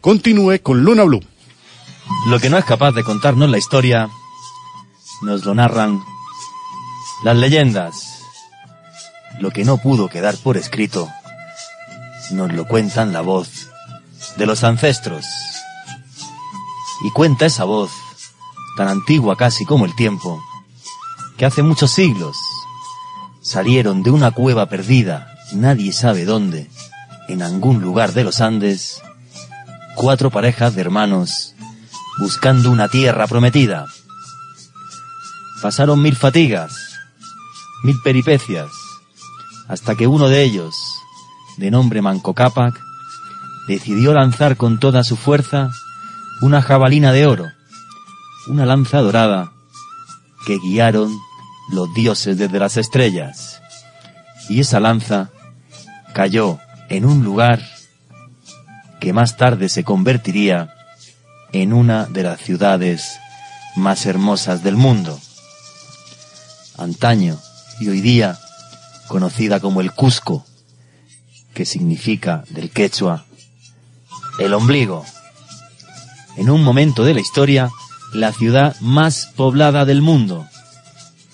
Continúe con Luna Blue. Lo que no es capaz de contarnos la historia, nos lo narran las leyendas. Lo que no pudo quedar por escrito, nos lo cuentan la voz de los ancestros. Y cuenta esa voz, tan antigua casi como el tiempo, que hace muchos siglos salieron de una cueva perdida, nadie sabe dónde, en algún lugar de los Andes, cuatro parejas de hermanos buscando una tierra prometida. Pasaron mil fatigas, mil peripecias, hasta que uno de ellos, de nombre Manco Cápac, decidió lanzar con toda su fuerza una jabalina de oro, una lanza dorada, que guiaron los dioses desde las estrellas. Y esa lanza cayó en un lugar que más tarde se convertiría en una de las ciudades más hermosas del mundo. Antaño y hoy día conocida como el Cusco, que significa del quechua el ombligo. En un momento de la historia, la ciudad más poblada del mundo.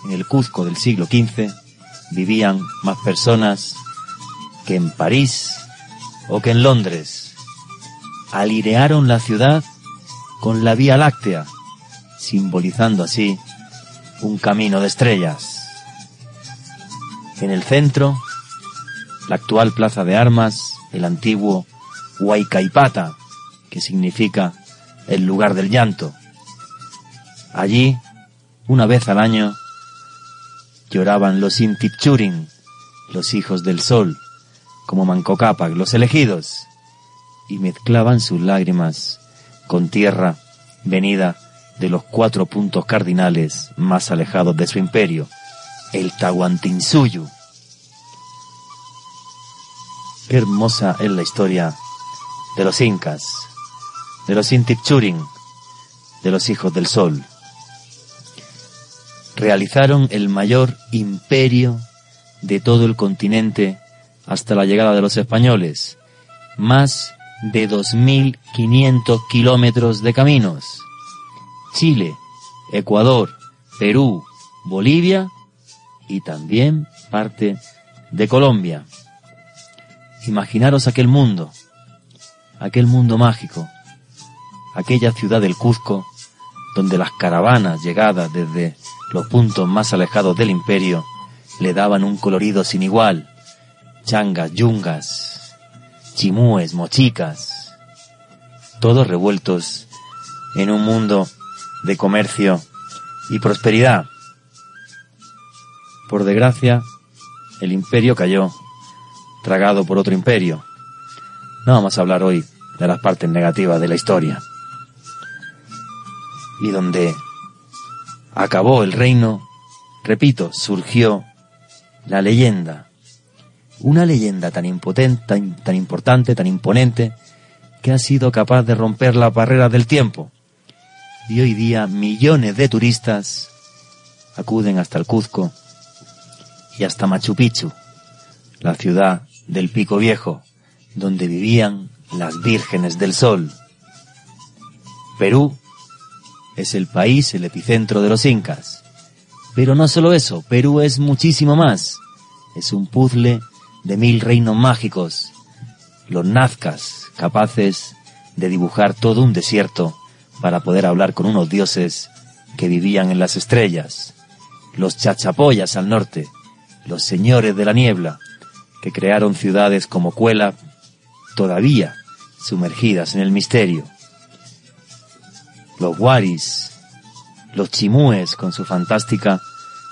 En el Cuzco del siglo XV vivían más personas que en París o que en Londres. Alinearon la ciudad con la Vía Láctea, simbolizando así un camino de estrellas. En el centro, la actual plaza de armas, el antiguo Huaycaipata, que significa el lugar del llanto. Allí, una vez al año, lloraban los Intipchurin, los hijos del sol, como Manco Cápac, los elegidos, y mezclaban sus lágrimas con tierra venida de los cuatro puntos cardinales más alejados de su imperio, el Tahuantinsuyu. Hermosa es la historia de los incas, de los Intipchurin, de los hijos del sol. Realizaron el mayor imperio de todo el continente hasta la llegada de los españoles, más de 2.500 kilómetros de caminos. Chile, Ecuador, Perú, Bolivia y también parte de Colombia. Imaginaros aquel mundo, aquel mundo mágico, aquella ciudad del Cuzco, donde las caravanas llegadas desde los puntos más alejados del imperio le daban un colorido sin igual, changas, yungas, chimúes, mochicas, todos revueltos en un mundo de comercio y prosperidad. Por desgracia, el imperio cayó, tragado por otro imperio. No vamos a hablar hoy de las partes negativas de la historia. Y donde acabó el reino, repito, surgió la leyenda. Una leyenda tan impotente, tan, tan importante, tan imponente, que ha sido capaz de romper las barreras del tiempo. Y hoy día millones de turistas acuden hasta el Cuzco y hasta Machu Picchu, la ciudad del Pico Viejo, donde vivían las vírgenes del sol. Perú es el país, el epicentro de los incas. Pero no solo eso, Perú es muchísimo más. Es un puzzle de mil reinos mágicos. Los nazcas, capaces de dibujar todo un desierto para poder hablar con unos dioses que vivían en las estrellas. Los chachapoyas al norte, los señores de la niebla, que crearon ciudades como Cuela, todavía sumergidas en el misterio. Los Waris, los Chimúes con su fantástica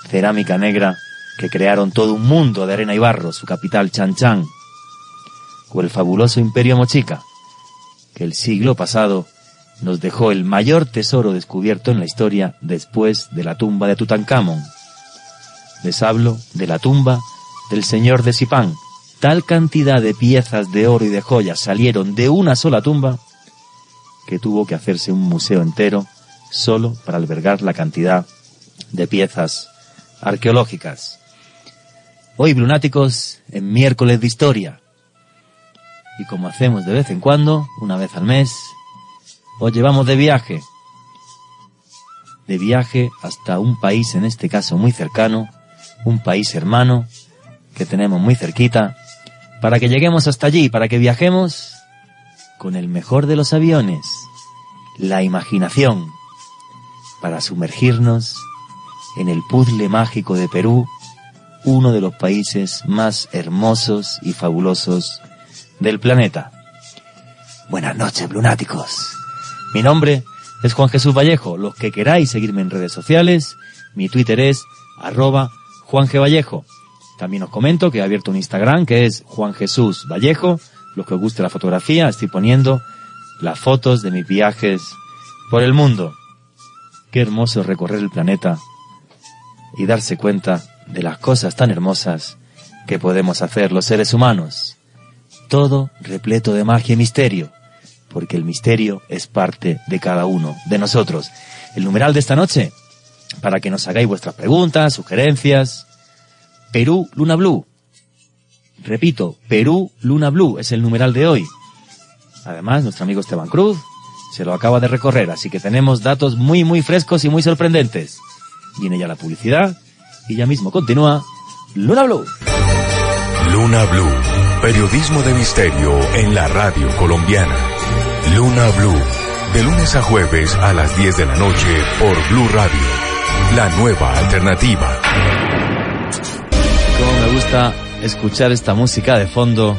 cerámica negra que crearon todo un mundo de arena y barro, su capital Chan Chan, o el fabuloso imperio Mochica, que el siglo pasado nos dejó el mayor tesoro descubierto en la historia después de la tumba de Tutankamón. Les hablo de la tumba del señor de Sipán. Tal cantidad de piezas de oro y de joyas salieron de una sola tumba que tuvo que hacerse un museo entero solo para albergar la cantidad de piezas arqueológicas. Hoy, Blunáticos, en miércoles de historia. Y como hacemos de vez en cuando, una vez al mes, os llevamos de viaje. De viaje hasta un país, en este caso muy cercano, un país hermano, que tenemos muy cerquita, para que lleguemos hasta allí, para que viajemos con el mejor de los aviones, la imaginación, para sumergirnos en el puzzle mágico de Perú, uno de los países más hermosos y fabulosos del planeta. Buenas noches, lunáticos. Mi nombre es Juan Jesús Vallejo. Los que queráis seguirme en redes sociales, mi Twitter es arroba Juan G. Vallejo. También os comento que he abierto un Instagram que es Juan Jesús Vallejo. Los que os guste la fotografía, estoy poniendo las fotos de mis viajes por el mundo. Qué hermoso recorrer el planeta y darse cuenta de las cosas tan hermosas que podemos hacer los seres humanos. Todo repleto de magia y misterio, porque el misterio es parte de cada uno de nosotros. El numeral de esta noche, para que nos hagáis vuestras preguntas, sugerencias. Perú Luna Blue. Repito, Perú Luna Blue es el numeral de hoy. Además, nuestro amigo Esteban Cruz se lo acaba de recorrer, así que tenemos datos muy muy frescos y muy sorprendentes. Viene ya la publicidad y ya mismo continúa Luna Blue. Luna Blue, periodismo de misterio en la radio colombiana. Luna Blue, de lunes a jueves a las 10 de la noche por Blue Radio, la nueva alternativa. Como me gusta escuchar esta música de fondo,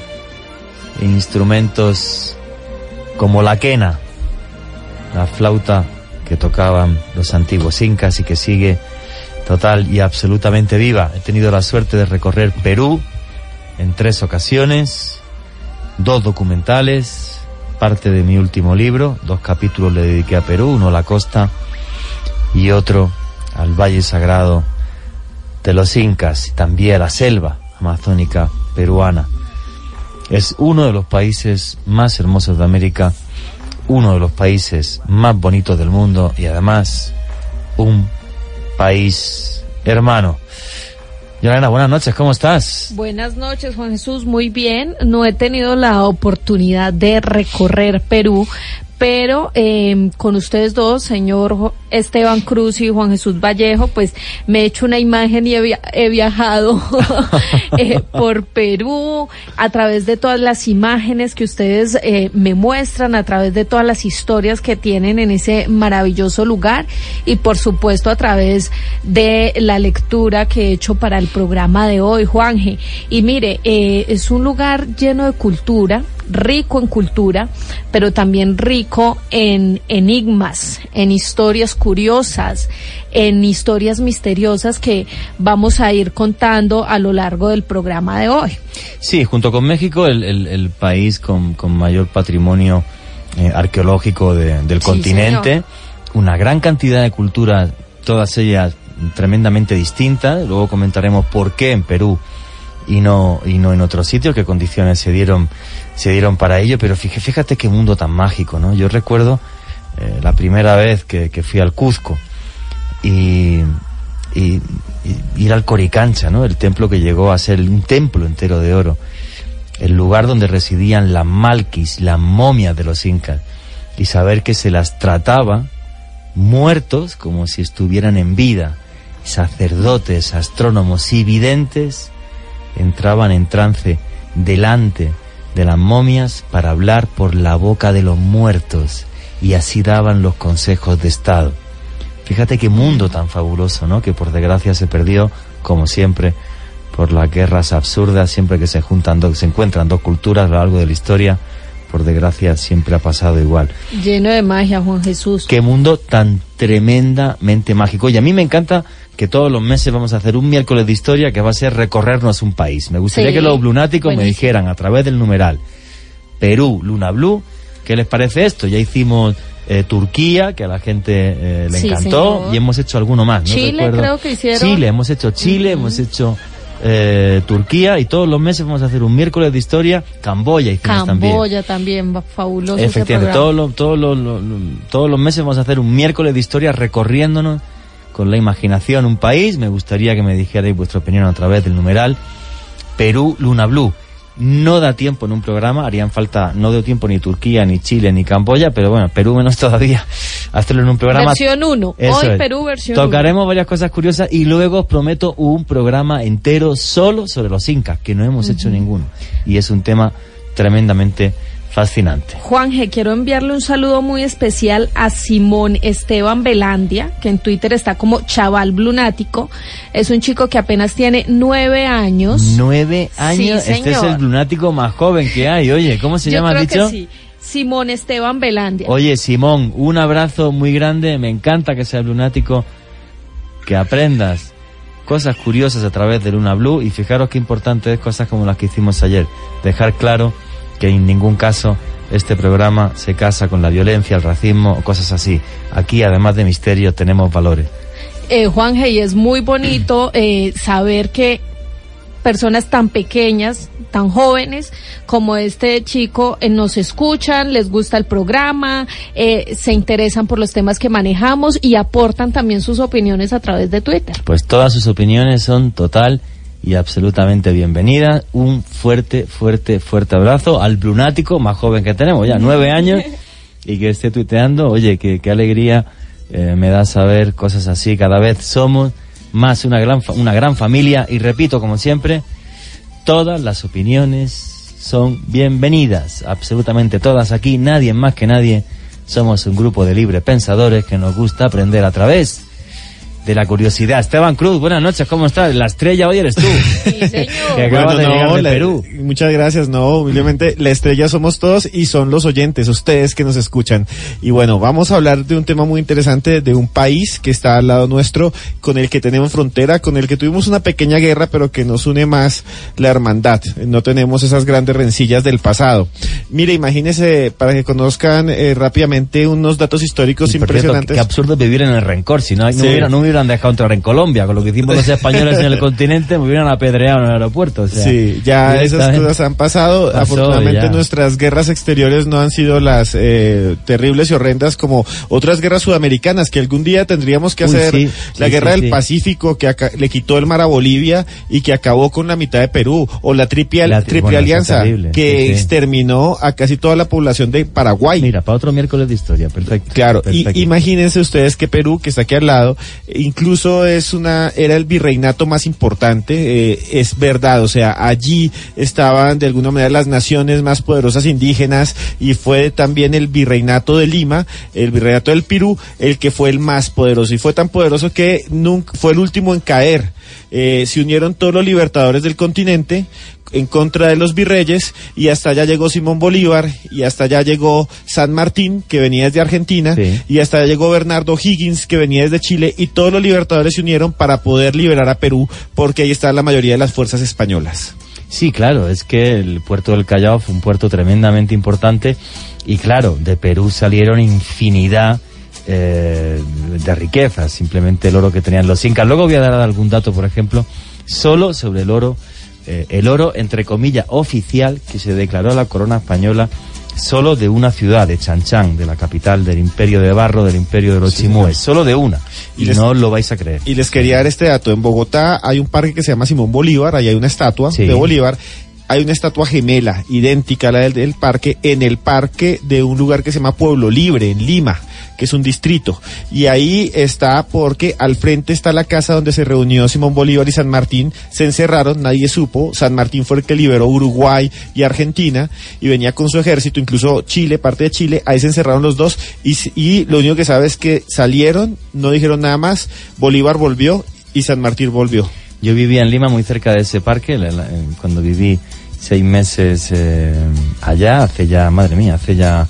instrumentos como la quena, la flauta que tocaban los antiguos incas y que sigue total y absolutamente viva. He tenido la suerte de recorrer Perú en tres ocasiones, dos documentales, parte de mi último libro, dos capítulos le dediqué a Perú, uno a la costa y otro al Valle Sagrado de los Incas y también a la selva amazónica peruana. Es uno de los países más hermosos de América, uno de los países más bonitos del mundo y además un país hermano. Yolanda, buenas noches, ¿cómo estás? Buenas noches, Juan Jesús, muy bien. No he tenido la oportunidad de recorrer Perú, pero eh, con ustedes dos, señor Esteban Cruz y Juan Jesús Vallejo, pues me he hecho una imagen y he, via he viajado eh, por Perú a través de todas las imágenes que ustedes eh, me muestran, a través de todas las historias que tienen en ese maravilloso lugar y por supuesto a través de la lectura que he hecho para el programa de hoy, Juanje. Y mire, eh, es un lugar lleno de cultura, rico en cultura, pero también rico en enigmas, en historias curiosas, en historias misteriosas que vamos a ir contando a lo largo del programa de hoy. Sí, junto con México, el, el, el país con, con, mayor patrimonio eh, arqueológico de, del sí, continente, señor. una gran cantidad de culturas, todas ellas tremendamente distintas. Luego comentaremos por qué en Perú y no y no en otros sitios, qué condiciones se dieron se dieron para ello, pero fíjate, fíjate qué mundo tan mágico, ¿no? Yo recuerdo eh, la primera vez que, fui al Cuzco y, ir al Coricancha, ¿no? El templo que llegó a ser un templo entero de oro, el lugar donde residían las malquis, las momias de los incas, y saber que se las trataba muertos como si estuvieran en vida, sacerdotes, astrónomos y videntes entraban en trance delante de las momias para hablar por la boca de los muertos y así daban los consejos de Estado. Fíjate qué mundo tan fabuloso, ¿no? Que por desgracia se perdió, como siempre, por las guerras absurdas, siempre que se juntan dos, se encuentran dos culturas a lo largo de la historia, por desgracia siempre ha pasado igual. Lleno de magia, Juan Jesús. Qué mundo tan tremendamente mágico. Y a mí me encanta que todos los meses vamos a hacer un miércoles de historia que va a ser recorrernos un país. Me gustaría sí, que los lunáticos buenísimo. me dijeran a través del numeral Perú, Luna Blue, ¿qué les parece esto? Ya hicimos eh, Turquía, que a la gente eh, le Sí, encantó, señor. y hemos hecho alguno más. no Chile, recuerdo. creo que hicieron. Chile, hemos hecho Chile, hemos hecho eh, Turquía, y todos los meses vamos a hacer un miércoles de historia. Camboya hicimos también. Camboya también, fabuloso. Efectivamente, todos los, todos, los, los- los- todos los meses vamos a hacer un miércoles de historia recorriéndonos con la imaginación un país. Me gustaría que me dijerais vuestra opinión a través del numeral Perú Luna Blue. No da tiempo en un programa, harían falta, no dio tiempo ni Turquía, ni Chile, ni Camboya, pero bueno, Perú menos todavía, hacerlo en un programa. Versión 1. Eso Hoy es. Perú, versión 1. Tocaremos varias cosas curiosas y luego os prometo un programa entero solo sobre los incas, que no hemos hecho ninguno. Y es un tema tremendamente fascinante. Juanje, quiero enviarle un saludo muy especial a Simón Esteban Velandia, que en Twitter está como Chaval Blunático. Es un chico que apenas tiene nueve años. Nueve años, Sí, este es el lunático más joven que hay. Oye, ¿cómo se Yo llama, creo has dicho? que sí. Simón Esteban Velandia. Oye, Simón, un abrazo muy grande. Me encanta que seas lunático, que aprendas cosas curiosas a través de Luna Blue y fijaros qué importante es cosas como las que hicimos ayer. Dejar claro que en ningún caso este programa se casa con la violencia, el racismo o cosas así. Aquí, además de misterio, tenemos valores. Eh, Juanje, y es muy bonito eh, saber que personas tan pequeñas, tan jóvenes como este chico eh, nos escuchan, les gusta el programa, eh, se interesan por los temas que manejamos y aportan también sus opiniones a través de Twitter. Pues todas sus opiniones son total y absolutamente bienvenidas. Un fuerte, fuerte, fuerte abrazo al lunático más joven que tenemos, ya nueve años, y que esté tuiteando. Oye, qué, alegría eh, me da saber cosas así. Cada vez somos más una gran, una gran familia y repito, como siempre, todas las opiniones son bienvenidas, absolutamente todas aquí, nadie más que nadie. Somos un grupo de libre pensadores que nos gusta aprender a través de la curiosidad. Esteban Cruz, buenas noches, ¿cómo estás? La estrella hoy eres tú. Sí, señor. Que acaba Bueno, de no, llegar de la- Perú. Muchas gracias, no, humildemente, la estrella somos todos y son los oyentes, ustedes que nos escuchan. Y bueno, vamos a hablar de un tema muy interesante, de un país que está al lado nuestro, con el que tenemos frontera, con el que tuvimos una pequeña guerra, pero que nos une más la hermandad. No tenemos esas grandes rencillas del pasado. Mire, imagínese, para que conozcan eh, rápidamente unos datos históricos Y, por cierto, impresionantes. Qué absurdo vivir en el rencor. Si no, no, Sí. me hubieran, no me hubieran dejado entrar en Colombia. Con lo que hicimos los españoles en el continente, me hubieran apedreado en el aeropuerto. O sea, Sí, ya esas cosas han pasado. Pasó, Afortunadamente ya. nuestras guerras exteriores no han sido las eh, terribles y horrendas como otras guerras sudamericanas que algún día tendríamos que Uy, hacer. sí, la sí, guerra sí, del. Pacífico que aca- le quitó el mar a Bolivia y que acabó con la mitad de Perú. O la triple, La tri- triple bueno, alianza terrible, que exterminó a casi toda la población de Paraguay. Mira, para otro miércoles de historia, perfecto. Claro, y Perfecto. imagínense ustedes que Perú, que está aquí al lado, eh, incluso es una, era el virreinato más importante, eh, es verdad, o sea, allí estaban de alguna manera las naciones más poderosas indígenas y fue también el virreinato de Lima, el virreinato del Perú, el que fue el más poderoso y fue tan poderoso que nunca, fue el último en caer. Eh, se unieron todos los libertadores del continente en contra de los virreyes y hasta allá llegó Simón Bolívar y hasta allá llegó San Martín que venía desde Argentina Sí. y hasta allá llegó Bernardo Higgins que venía desde Chile y todos los libertadores se unieron para poder liberar a Perú porque ahí está la mayoría de las fuerzas españolas. Sí, claro, es que el puerto del Callao fue un puerto tremendamente importante y claro, de Perú salieron infinidad eh, de riquezas, simplemente el oro que tenían los incas. Luego voy a dar algún dato, por ejemplo, solo sobre el oro, eh, el oro entre comillas oficial que se declaró a la corona española solo de una ciudad, de Chanchán, de la capital del imperio de Barro, del imperio de los chimúes, solo de una. Y Y, les- no lo vais a creer. Y les quería dar este dato. En Bogotá hay un parque que se llama Simón Bolívar, ahí hay una estatua Sí. de Bolívar. Hay una estatua gemela, idéntica a la del, del parque, en el parque de un lugar que se llama Pueblo Libre, en Lima, que es un distrito. Y ahí está porque al frente está la casa donde se reunió Simón Bolívar y San Martín. Se encerraron, nadie supo. San Martín fue el que liberó Uruguay y Argentina y venía con su ejército, incluso Chile, parte de Chile. Ahí se encerraron los dos y, y lo único que sabe es que salieron, no dijeron nada más. Bolívar volvió y San Martín volvió. Yo vivía en Lima, muy cerca de ese parque, cuando viví seis meses eh, allá, hace ya, madre mía, hace ya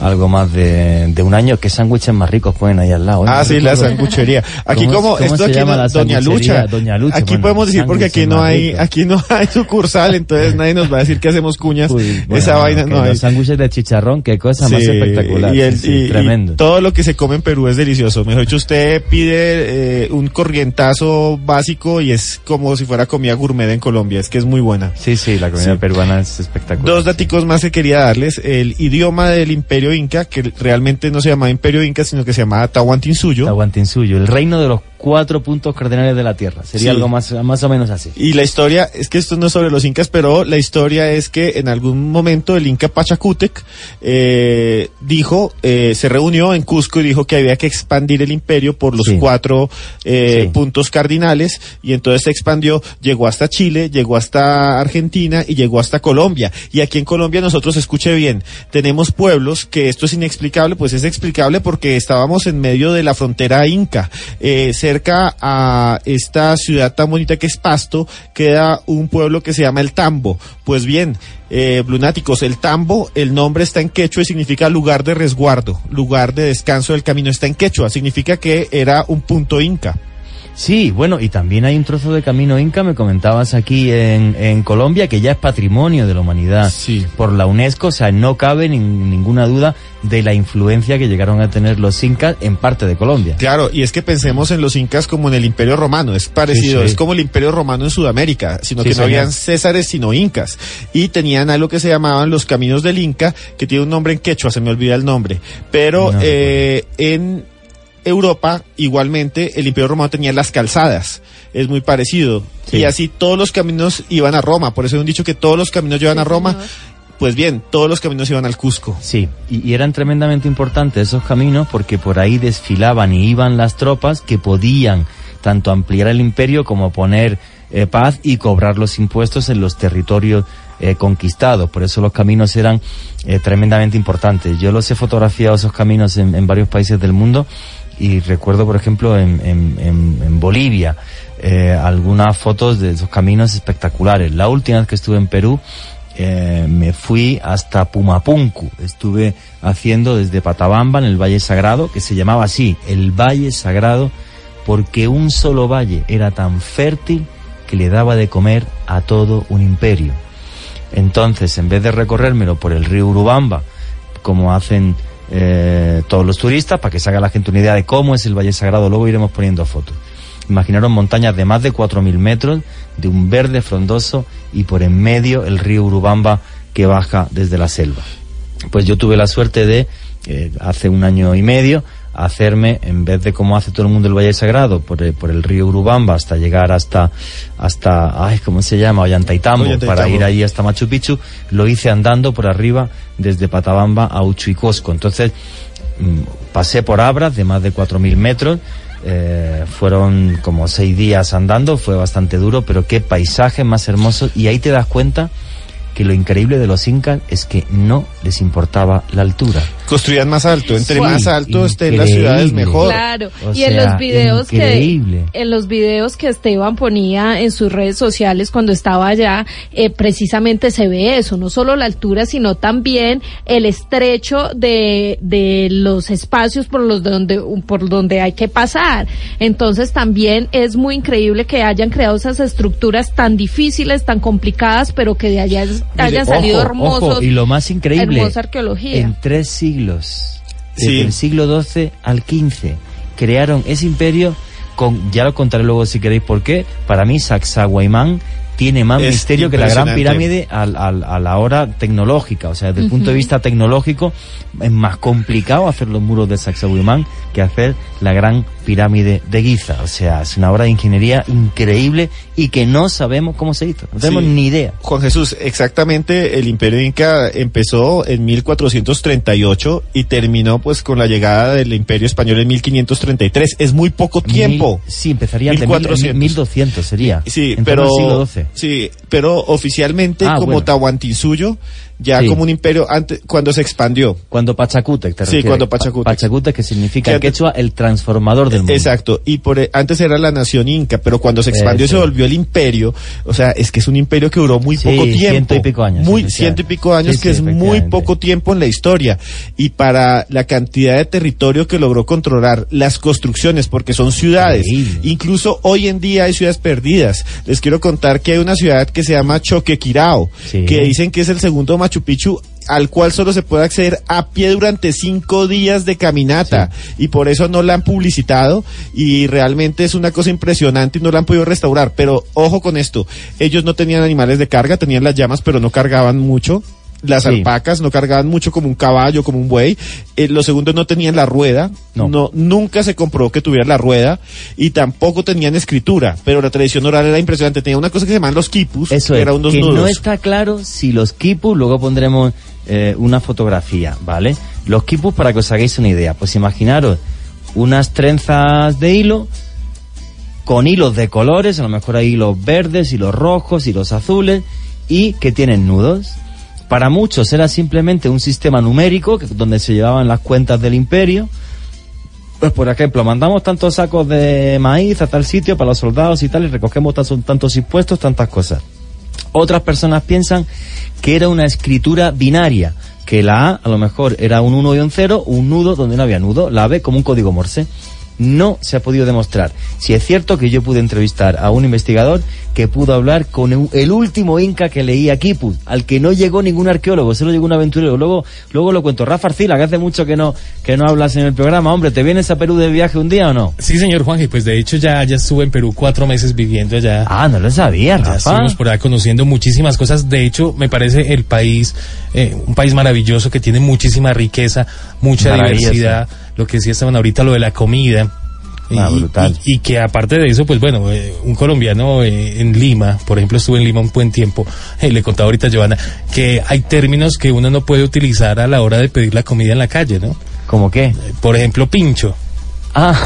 algo más de, de un año. ¿Qué sándwiches más ricos ponen ahí al lado? eh? Ah, sí, la sanguchería. Aquí ¿Cómo- como, cómo esto aquí llama no- Doña? Lucha. Doña Lucha, Aquí bueno, podemos decir porque aquí no más hay, ricos. aquí no hay sucursal, entonces nadie nos va a decir que hacemos cuñas. Uy, bueno, Esa vaina no hay. Los sándwiches de chicharrón, qué cosa más Sí, espectacular. Y, el- sí, sí, y- y tremendo. todo lo que se come en Perú es delicioso. Mejor dicho, usted pide eh, un corrientazo básico y es como si fuera comida gourmet en Colombia. Es que es muy buena. Sí, sí, la comida Sí. peruana es espectacular. Dos daticos más que quería darles. El idioma del Imperio Inca, que realmente no se llamaba Imperio Inca, sino que se llamaba Tahuantinsuyo. Tahuantinsuyo, el reino de los cuatro puntos cardinales de la tierra. Sería Sí. algo más, más o menos así. Y la historia, es que esto no es sobre los incas, pero la historia es que en algún momento el inca Pachacútec eh, dijo, eh, se reunió en Cusco y dijo que había que expandir el imperio por los Sí. cuatro eh, Sí. puntos cardinales y entonces se expandió, llegó hasta Chile, llegó hasta Argentina y llegó hasta Colombia. Y aquí en Colombia nosotros, escuche bien, tenemos pueblos que esto es inexplicable, pues es explicable porque estábamos en medio de la frontera inca. Eh, cerca a esta ciudad tan bonita que es Pasto, queda un pueblo que se llama El Tambo. Pues bien, eh, el Tambo, el nombre está en quechua y significa lugar de resguardo, lugar de descanso del camino, está en quechua, significa que era un punto inca. Sí, bueno, y también hay un trozo de camino inca, me comentabas aquí en, en Colombia, que ya es patrimonio de la humanidad Sí. por la UNESCO, o sea, no cabe nin- ninguna duda de la influencia que llegaron a tener los incas en parte de Colombia. Claro, y es que pensemos en los incas como en el imperio romano, es parecido, Sí, sí. es como el imperio romano en Sudamérica, sino que no habían césares sino incas. Y tenían algo que se llamaban los caminos del inca, que tiene un nombre en quechua, se me olvida el nombre. Pero No eh, en Europa, igualmente, el imperio romano tenía las calzadas, es muy parecido. Sí. Y así todos los caminos iban a Roma, por eso hay un dicho que todos los caminos llevan a Roma. Pues bien, todos los caminos iban al Cusco. Sí, y, y eran tremendamente importantes esos caminos porque por ahí desfilaban y iban las tropas que podían tanto ampliar el imperio como poner eh, paz y cobrar los impuestos en los territorios eh, conquistados. Por eso los caminos eran eh, tremendamente importantes. Yo los he fotografiado esos caminos en, en varios países del mundo y recuerdo, por ejemplo, en, en- en- Bolivia eh, algunas fotos de esos caminos espectaculares. La última vez que estuve en Perú eh, me fui hasta Pumapunku. Estuve haciendo desde Patabamba en el Valle Sagrado, que se llamaba así, el Valle Sagrado, porque un solo valle era tan fértil que le daba de comer a todo un imperio. Entonces, en vez de recorrérmelo por el río Urubamba, como hacen eh, todos los turistas, para que se haga la gente una idea de cómo es el Valle Sagrado, luego iremos poniendo fotos. Imaginaron montañas de más de 4.000 metros, de un verde frondoso y por en medio el río Urubamba que baja desde la selva. Pues yo tuve la suerte de, eh, hace un año y medio, hacerme, en vez de como hace todo el mundo el Valle Sagrado, por, el- por el río Urubamba hasta llegar hasta, hasta, ay, ¿cómo se llama? Ollantaytambo, Ollantaytambo. para ir ahí hasta Machu Picchu, lo hice andando por arriba desde Patabamba a Uchuicosco. Entonces, mm, pasé por Abras de más de 4.000 metros, eh, fueron como seis días andando, fue bastante duro, pero qué paisajes más hermosos y ahí te das cuenta que lo increíble de los incas es que no les importaba la altura. Construían más alto, entre Sí, más alto estén las ciudades mejor. Claro, O y en los videos increíble. que en los videos que Esteban ponía en sus redes sociales cuando estaba allá, eh, precisamente se ve eso, no solo la altura, sino también el estrecho de, de los espacios por los donde por donde hay que pasar. Entonces también es muy increíble que hayan creado esas estructuras tan difíciles, tan complicadas, pero que de allá es- hayan salido Ojo, hermosos. ojo, y lo más increíble, hermosa arqueología. en tres siglos, desde Sí. el siglo XII al XV, crearon ese imperio con, ya lo contaré luego si queréis por qué, para mí Sacsayhuamán tiene más Es misterio que la gran pirámide a la hora tecnológica, o sea, desde el punto de vista tecnológico es más complicado hacer los muros de Sacsayhuamán que hacer la gran pirámide de Giza, o sea, es una obra de ingeniería increíble y que no sabemos cómo se hizo, no tenemos Sí. ni idea. Juan Jesús, exactamente el imperio inca empezó en 1438 y terminó pues con la llegada del imperio español en 1533. Es muy poco tiempo. Mil- sí, empezaría 1400. 1200 sería. Sí, en pero siglo XII. sí, pero oficialmente Ah, como bueno. Tahuantinsuyo ya Sí. como un imperio antes, cuando se expandió. Cuando Pachacútec, te Sí, cuando Pa- Pachacútec. Pachacútec, que significa Que quechua el transformador del mundo. Exacto, y por e- antes era la nación inca, pero cuando se expandió y Eso. se volvió el imperio, o sea, es que es un imperio que duró muy Sí, poco tiempo. ciento y pico años, Muy, ciento y pico años, Sí, que es muy poco tiempo en la historia. Y para la cantidad de territorio que logró controlar, las construcciones, porque son ciudades, incluso hoy en día hay ciudades perdidas. Les quiero contar que hay una ciudad que se llama Choquequirao, que dicen que es el segundo Machu Picchu al cual solo se puede acceder a pie durante cinco días de caminata y por eso no la han publicitado y realmente es una cosa impresionante y no la han podido restaurar. Pero ojo con esto, ellos no tenían animales de carga, tenían las llamas pero no cargaban mucho. Las Sí. alpacas no cargaban mucho como un caballo, como un buey. Eh, los segundos no tenían la rueda. No. nunca se comprobó que tuvieran la rueda y tampoco tenían escritura. Pero la tradición oral era impresionante. Tenía una cosa que se llamaban los quipus, Eso que es, eran unos que nudos. no está claro si los quipus, luego pondremos eh, una fotografía, ¿vale? Los quipus, para que os hagáis una idea, pues imaginaros unas trenzas de hilo con hilos de colores, a lo mejor hay hilos verdes, hilos rojos, hilos azules, y que tienen nudos. Para muchos era simplemente un sistema numérico donde se llevaban las cuentas del imperio. Pues por ejemplo, mandamos tantos sacos de maíz a tal sitio para los soldados y tal, y recogemos tantos, tantos impuestos, tantas cosas. Otras personas piensan que era una escritura binaria, que la A a lo mejor era un 1 y un 0, un nudo donde no había nudo, la B como un código Morse. No se ha podido demostrar. Si es cierto que yo pude entrevistar a un investigador que pudo hablar con el- último inca que leía Kiput, al que no llegó ningún arqueólogo, solo llegó un aventurero. Luego, luego lo cuento. Rafa Arcila, que hace mucho que no, que no hablas en el programa. Hombre, ¿te vienes a Perú de viaje un día o no? Sí, señor Juanje, pues de hecho ya, ya estuve en Perú cuatro meses viviendo allá. Ah, no lo sabía, Ya Rafa. estuvimos por allá conociendo muchísimas cosas. De hecho, me parece el país, eh, un país maravilloso que tiene muchísima riqueza, mucha diversidad. Lo que sí estaban ahorita, lo de la comida. Ah, y, brutal. y- y que aparte de eso, pues bueno, eh, un colombiano eh, en Lima, por ejemplo, estuve en Lima un buen tiempo, eh, le contaba ahorita a Joana, que hay términos que uno no puede utilizar a la hora de pedir la comida en la calle, ¿no? ¿Cómo qué? Eh, Por ejemplo, pincho. Ah,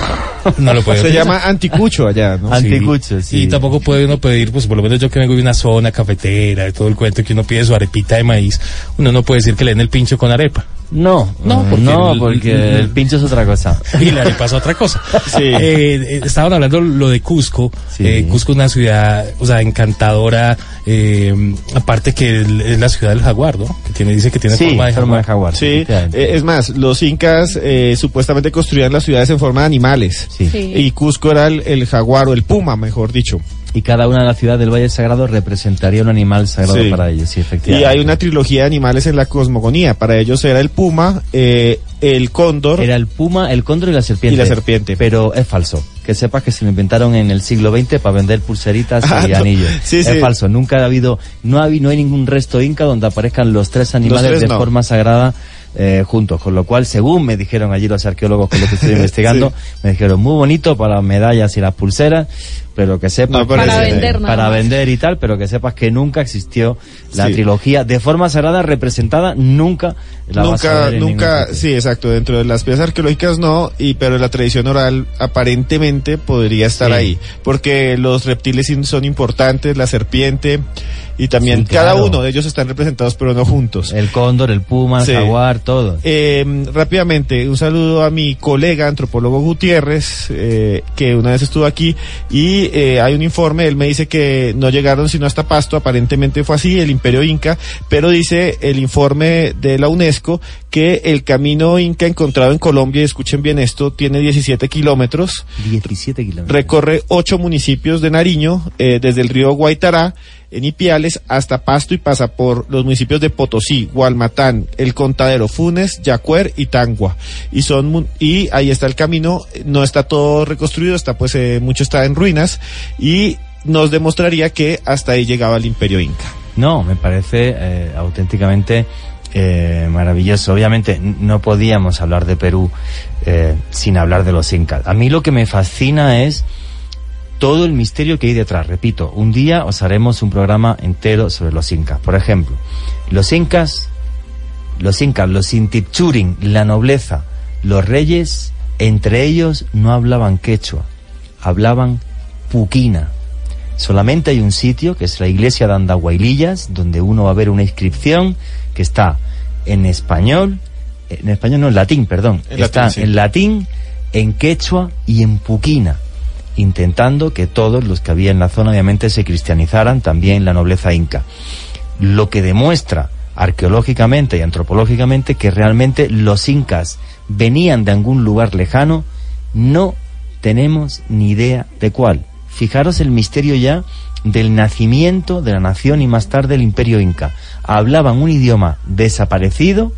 No lo puede Se utilizar. llama anticucho allá, ¿no? An- Anticucho, sí. Y tampoco puede uno pedir, pues por lo menos yo que vengo de una zona cafetera, de todo el cuento que uno pide su arepita de maíz, uno no puede decir que le den el pincho con arepa. No, No, no, porque no, el- porque el- el pincho es otra cosa. Y la es otra cosa. Sí. Eh, eh, estaban hablando lo de Cusco. Sí. Eh, Cusco es una ciudad, o sea, encantadora. eh, aparte que es la ciudad del jaguar, ¿no? Que tiene, dice que tiene Sí, forma de forma de jaguar. jaguar. Sí, es más, los incas eh, supuestamente construían las ciudades en forma de animales. Sí. Sí. Y Cusco era el, el jaguar o el puma, mejor dicho. Y cada una de las ciudades del Valle Sagrado representaría un animal sagrado Sí. para ellos, sí, Y efectivamente. hay una trilogía de animales en la cosmogonía. Para ellos era el puma, eh, el cóndor. Era el puma, el cóndor y la serpiente. Y la serpiente. Pero es falso. Que sepas que se lo inventaron en el siglo XX para vender pulseritas Ah, y no. anillos. Sí, es sí. falso. Nunca ha habido, no, ha, no hay ningún resto inca donde aparezcan los tres animales tres de no. forma sagrada eh, juntos. Con lo cual, según me dijeron allí los arqueólogos con los que estoy investigando, me dijeron muy bonito para las medallas y las pulseras, pero que sepas No, Para vender para y tal, pero que sepas que nunca existió la Sí. trilogía de forma sagrada representada, nunca la vas a nunca, ver nunca, sí, exacto, dentro de las piezas arqueológicas no, y pero la tradición oral aparentemente podría estar Sí. ahí, porque los reptiles son importantes, la serpiente, y también Sí, cada uno de ellos están representados pero no juntos. El cóndor, el puma, el Sí. jaguar, todo. Eh, rápidamente, un saludo a mi colega antropólogo Gutiérrez, eh, que una vez estuvo aquí y eh, hay un informe, él me dice que no llegaron sino hasta Pasto, aparentemente fue así, el imperio inca, pero dice el informe de la UNESCO que el camino inca encontrado en Colombia, y escuchen bien esto, tiene 17 kilómetros, 17 kilómetros. recorre ocho municipios de Nariño, eh, desde el río Guaitará, en Ipiales, hasta Pasto y pasa por los municipios de Potosí, Gualmatán, El Contadero, Funes, Yacuer y Tangua. Y son y ahí está el camino, no está todo reconstruido, está pues eh, mucho está en ruinas y nos demostraría que hasta ahí llegaba el Imperio Inca. No, me parece eh, auténticamente eh, maravilloso. Obviamente no podíamos hablar de Perú eh, sin hablar de los incas. A mí lo que me fascina es todo el misterio que hay detrás. Repito, un día os haremos un programa entero sobre los incas. Por ejemplo, los incas, los incas, los Intipchurin, la nobleza, los reyes, entre ellos no hablaban quechua, hablaban puquina. Solamente hay un sitio, que es la iglesia de Andahuaylillas, donde uno va a ver una inscripción que está en español, en español no, en latín, perdón, En está latín, sí. en latín, en quechua y en puquina, intentando que todos los que había en la zona obviamente se cristianizaran, también la nobleza inca. Lo que demuestra arqueológicamente y antropológicamente que realmente los incas venían de algún lugar lejano, no tenemos ni idea de cuál. Fijaros el misterio ya del nacimiento de la nación y más tarde el imperio inca. Hablaban un idioma desaparecido,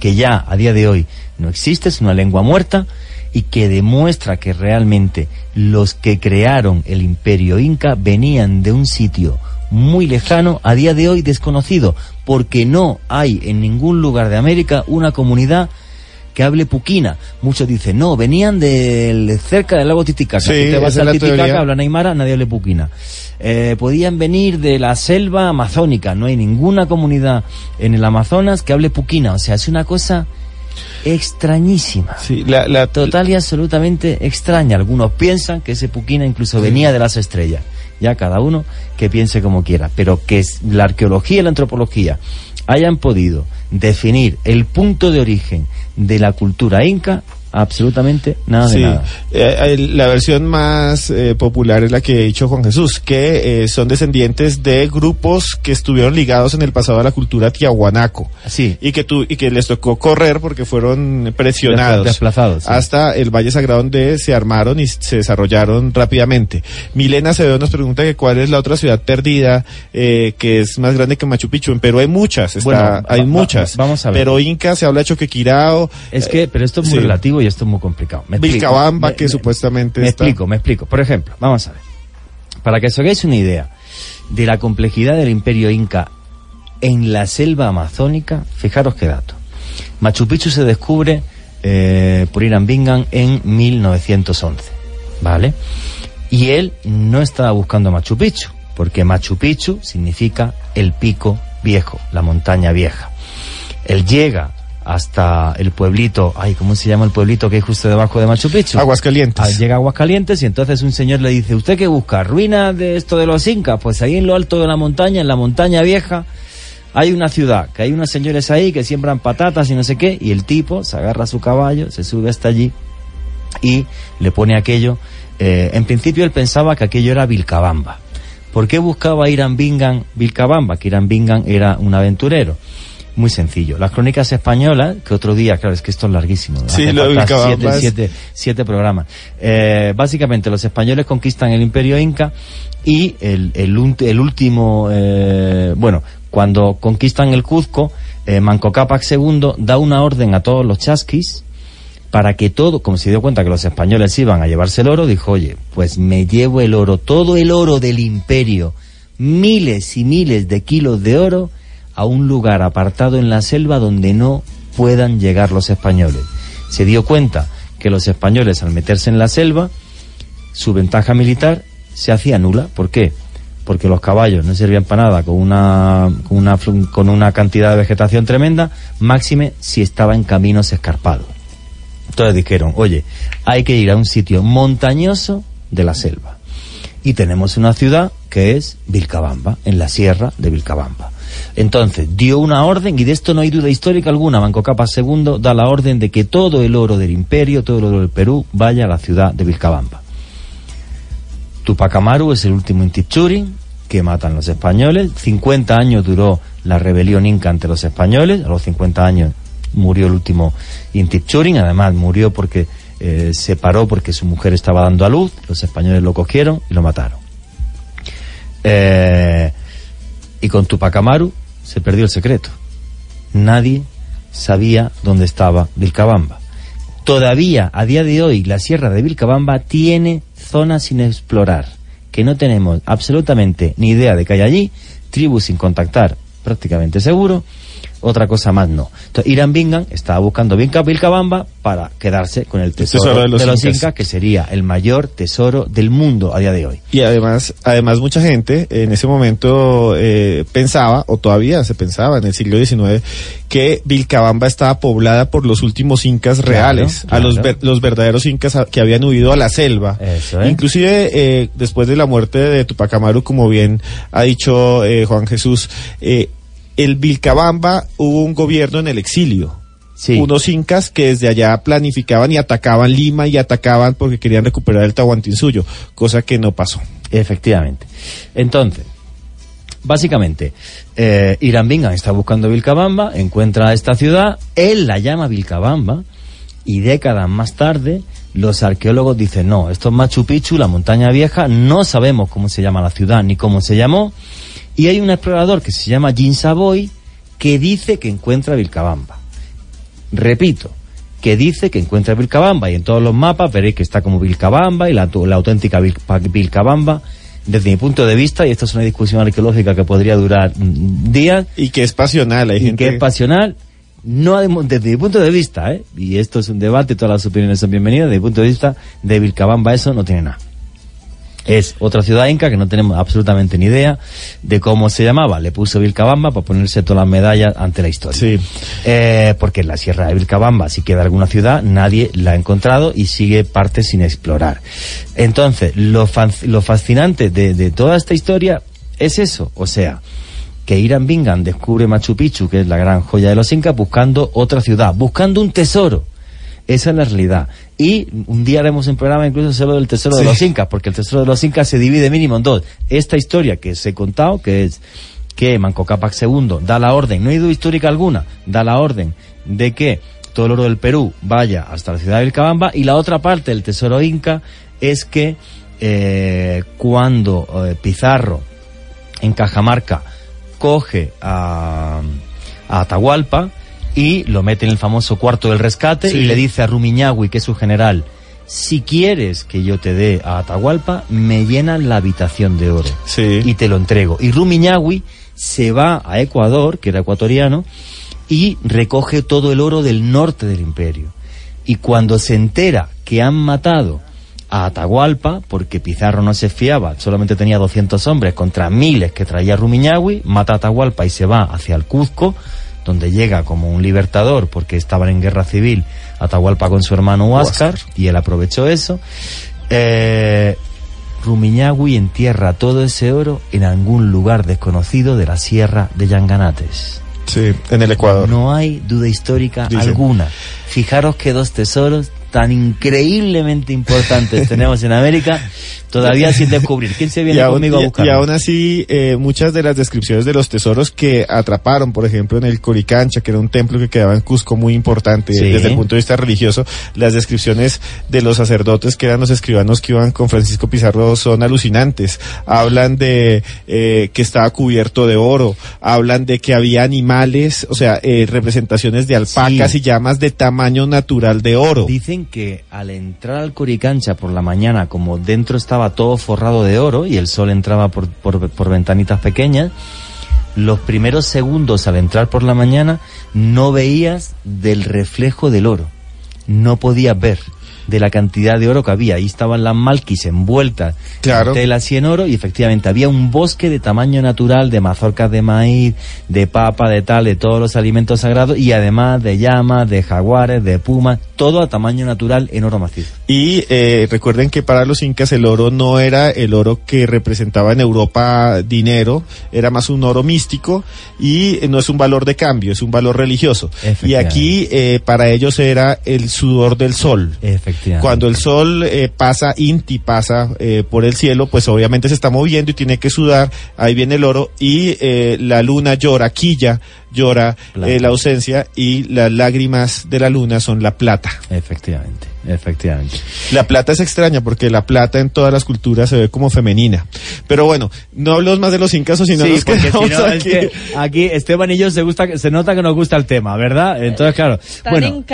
que ya a día de hoy no existe, es una lengua muerta, y que demuestra que realmente los que crearon el imperio inca venían de un sitio muy lejano, a día de hoy desconocido, porque no hay en ningún lugar de América una comunidad que hable puquina. Muchos dicen, no, venían de cerca del lago Titicaca. Sí, te vas al Titicaca, teoría. hablan aymara, nadie hable puquina. Eh, podían venir de la selva amazónica, no hay ninguna comunidad en el Amazonas que hable puquina. O sea, es una cosa extrañísima. Sí, la, la, Total y absolutamente extraña. Algunos piensan que ese puquina incluso venía de las estrellas. Ya cada uno que piense como quiera. Pero que la arqueología y la antropología hayan podido definir el punto de origen de la cultura inca, absolutamente nada Sí, de nada. eh, el- la versión más eh, popular es la que ha dicho Juan Jesús, que eh, son descendientes de grupos que estuvieron ligados en el pasado a la cultura tiahuanaco Sí. y que tu, y que les tocó correr porque fueron presionados Desplazados, sí. hasta el Valle Sagrado donde se armaron y se desarrollaron rápidamente. Milena Acevedo nos pregunta que cuál es la otra ciudad perdida eh, que es más grande que Machu Picchu. En Perú hay muchas, está, Bueno, hay va- va- muchas. vamos a ver. Pero Inca se habla de Choquequirao. Es que, pero esto es muy sí. relativo esto es muy complicado. Me explico. Vilcabamba, Me- que me- supuestamente Me está- explico, me explico. Por ejemplo, vamos a ver. Para que os hagáis una idea de la complejidad del imperio inca en la selva amazónica, fijaros qué dato. Machu Picchu se descubre eh, por Irán Bingham en 1911, ¿vale? Y él no estaba buscando Machu Picchu, porque Machu Picchu significa el pico viejo, la montaña vieja. Él llega hasta el pueblito, ay, ¿cómo se llama el pueblito que hay justo debajo de Machu Picchu? Aguascalientes. Ah, llega a Aguascalientes y entonces un señor le dice, ¿usted qué busca? ¿Ruinas de esto de los incas? Pues ahí en lo alto de la montaña, en la montaña vieja, hay una ciudad, que hay unos señores ahí que siembran patatas y no sé qué, y el tipo se agarra a su caballo, se sube hasta allí y le pone aquello. eh, en principio él pensaba que aquello era Vilcabamba. ¿Por qué buscaba Irán Bingham Vilcabamba? Que Irán Bingham era un aventurero. Muy sencillo. Las crónicas españolas, que otro día, claro, es que esto es larguísimo. Sí, lo siete, siete, siete programas. Eh, básicamente, los españoles conquistan el imperio inca y el, el, el último, eh, bueno, cuando conquistan el Cuzco, eh, Manco Cápac II da una orden a todos los chasquis para que todo, como se dio cuenta que los españoles iban a llevarse el oro, dijo, oye, pues me llevo el oro, todo el oro del imperio, miles y miles de kilos de oro, a un lugar apartado en la selva donde no puedan llegar los españoles. Se dio cuenta que los españoles al meterse en la selva, su ventaja militar se hacía nula. ¿Por qué? Porque los caballos no servían para nada con una, con una, con una cantidad de vegetación tremenda, máxime si estaba en caminos escarpados. Entonces dijeron, oye, hay que ir a un sitio montañoso de la selva. Y tenemos una ciudad que es Vilcabamba, en la sierra de Vilcabamba. Entonces dio una orden, y de esto no hay duda histórica alguna, Manco Cápac II da la orden de que todo el oro del imperio, todo el oro del Perú, vaya a la ciudad de Vilcabamba. Tupac Amaru es el último Intichurin que matan los españoles. 50 años duró la rebelión inca ante los españoles. A los 50 años murió el último Intichurin. Además murió porque eh, se paró porque su mujer estaba dando a luz. Los españoles lo cogieron y lo mataron. Eh, y con Tupac Amaru se perdió el secreto. Nadie sabía dónde estaba Vilcabamba. Todavía, a día de hoy, la sierra de Vilcabamba tiene zonas sin explorar, que no tenemos absolutamente ni idea de que hay allí, tribus sin contactar, prácticamente seguro. Otra cosa más no. Entonces, Irán Bingham estaba buscando Vilca- Vilcabamba para quedarse con el tesoro, tesoro de de los, incas. que sería el mayor tesoro del mundo a día de hoy. Y además, además mucha gente en ese momento eh, pensaba, o todavía se pensaba en el siglo XIX, que Vilcabamba estaba poblada por los últimos incas Claro, reales, a los, ver- los verdaderos incas que habían huido a la selva. Eso, ¿eh? Inclusive eh, después de la muerte de Tupac Amaru, como bien ha dicho eh, Juan Jesús, eh, el Vilcabamba hubo un gobierno en el exilio. Sí. Unos incas que desde allá planificaban y atacaban Lima y atacaban porque querían recuperar el Tahuantinsuyo, cosa que no pasó. Efectivamente. Entonces, básicamente, eh, Irán Bingham está buscando Vilcabamba, encuentra esta ciudad, él la llama Vilcabamba, y décadas más tarde, los arqueólogos dicen, no, esto es Machu Picchu, la montaña vieja, no sabemos cómo se llama la ciudad ni cómo se llamó, y hay un explorador que se llama Jin Savoy que dice que encuentra Vilcabamba. Repito, que dice que encuentra Vilcabamba y en todos los mapas veréis que está como Vilcabamba y la, la auténtica Vilcabamba. Desde mi punto de vista, y esto es una discusión arqueológica que podría durar mm, días, Y que es pasional, hay y gente que es pasional, no de- desde mi punto de vista, ¿eh? y esto es un debate, todas las opiniones son bienvenidas, desde mi punto de vista, de Vilcabamba eso no tiene nada. Es otra ciudad inca que no tenemos absolutamente ni idea de cómo se llamaba. Le puso Vilcabamba para ponerse todas las medallas ante la historia. Sí. Eh, porque en la Sierra de Vilcabamba, si queda alguna ciudad, nadie la ha encontrado y sigue parte sin explorar. Entonces, lo, lo fascinante de, de toda esta historia es eso. O sea, que Irán Bingham descubre Machu Picchu, que es la gran joya de los incas, buscando otra ciudad, buscando un tesoro. Esa es la realidad. Y un día haremos un programa incluso solo del tesoro de los incas, porque el tesoro de los incas se divide mínimo en dos. Esta historia que os he contado, que es que Manco Cápac II da la orden, no hay duda histórica alguna, da la orden de que todo el oro del Perú vaya hasta la ciudad de Vilcabamba y la otra parte del tesoro inca es que eh, cuando eh, Pizarro en Cajamarca coge a, a Atahualpa y lo mete en el famoso cuarto del rescate Sí. y le dice a Rumiñahui, que es su general, si quieres que yo te dé a Atahualpa, me llenan la habitación de oro Sí. y te lo entrego. Y Rumiñahui se va a Ecuador, que era ecuatoriano, y recoge todo el oro del norte del imperio. Y cuando se entera que han matado a Atahualpa, porque Pizarro no se fiaba, solamente tenía 200 hombres contra miles que traía Rumiñahui, mata a Atahualpa y se va hacia el Cuzco, donde llega como un libertador, porque estaban en guerra civil Atahualpa con su hermano Huáscar, y él aprovechó eso. Eh, Rumiñahui entierra todo ese oro en algún lugar desconocido de la sierra de Yanganates. Sí, en el Ecuador. No hay duda histórica Dicen. alguna. Fijaros que dos tesoros tan increíblemente importantes tenemos en América todavía sin descubrir. ¿Quién se viene y aún, conmigo a buscar? y aún así, eh, muchas de las descripciones de los tesoros que atraparon, por ejemplo, en el Coricancha, que era un templo que quedaba en Cusco muy importante Sí. desde el punto de vista religioso, las descripciones de los sacerdotes que eran los escribanos que iban con Francisco Pizarro son alucinantes. Hablan de eh, que estaba cubierto de oro, hablan de que había animales, o sea, eh, representaciones de alpacas Sí. y llamas de tamaño natural de oro. Dicen que al entrar al Coricancha por la mañana, como dentro estaba todo forrado de oro y el sol entraba por, por, por ventanitas pequeñas, los primeros segundos al entrar por la mañana no veías del reflejo del oro. No podías ver de la cantidad de oro que había. Ahí estaban las malquis envueltas Claro. en telas y en oro y efectivamente había un bosque de tamaño natural de mazorcas de maíz, de papa, de tal, de todos los alimentos sagrados y además de llamas, de jaguares, de pumas, todo a tamaño natural en oro macizo. Y eh, recuerden que para los incas el oro no era el oro que representaba en Europa dinero, era más un oro místico y eh, no es un valor de cambio, es un valor religioso. Y aquí eh, para ellos era el sudor del sol. Efectivamente. Cuando el sol eh, pasa, Inti pasa eh, por el cielo, pues obviamente se está moviendo y tiene que sudar, ahí viene el oro y eh, la luna llora, quilla, llora eh, la ausencia y las lágrimas de la luna son la plata. Efectivamente, efectivamente. La plata es extraña porque la plata en todas las culturas se ve como femenina. Pero bueno, no hablamos más de los incas, o si no sí, nos porque si quedamos no, es aquí. que aquí Esteban y yo se gusta, se nota que nos gusta el tema, ¿verdad? Entonces, claro, Están bueno,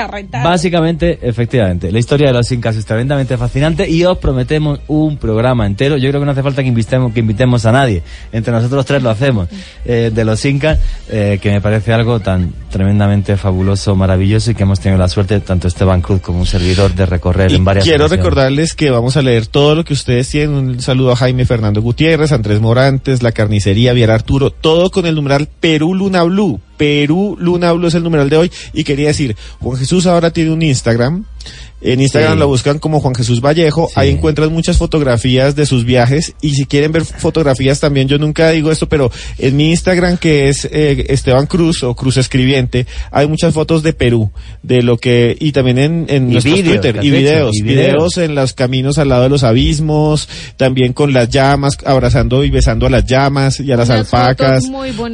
básicamente, efectivamente, la historia de los incas es tremendamente fascinante y os prometemos un programa entero. Yo creo que no hace falta que invitemos, que invitemos a nadie. Entre nosotros tres lo hacemos. eh, de los incas, eh, que me parece algo tan tremendamente fabuloso, maravilloso y que hemos tenido la suerte, tanto Esteban Cruz como un servidor, de recorrer Y en varias quiero ocasiones. recordarles que vamos a leer todo lo que ustedes tienen. Un saludo a Jaime Fernando Gutiérrez, Andrés Morantes, La Carnicería, Viera Arturo, todo con el numeral Perú Luna Blue. Perú Luna Blue es el numeral de hoy. Y quería decir, Juan Jesús ahora tiene un Instagram. En Instagram Sí. lo buscan como Juan Jesús Vallejo. Sí. Ahí encuentran muchas fotografías de sus viajes. Y si quieren ver fotografías también, yo nunca digo esto, pero en mi Instagram, que es eh, Esteban Cruz o Cruz Escribiente, hay muchas fotos de Perú. De lo que, y también en, en Y nuestros Twitter. Y videos, y videos videos. en los caminos al lado de los abismos, también con las llamas, abrazando y besando a las llamas y a las Unas alpacas,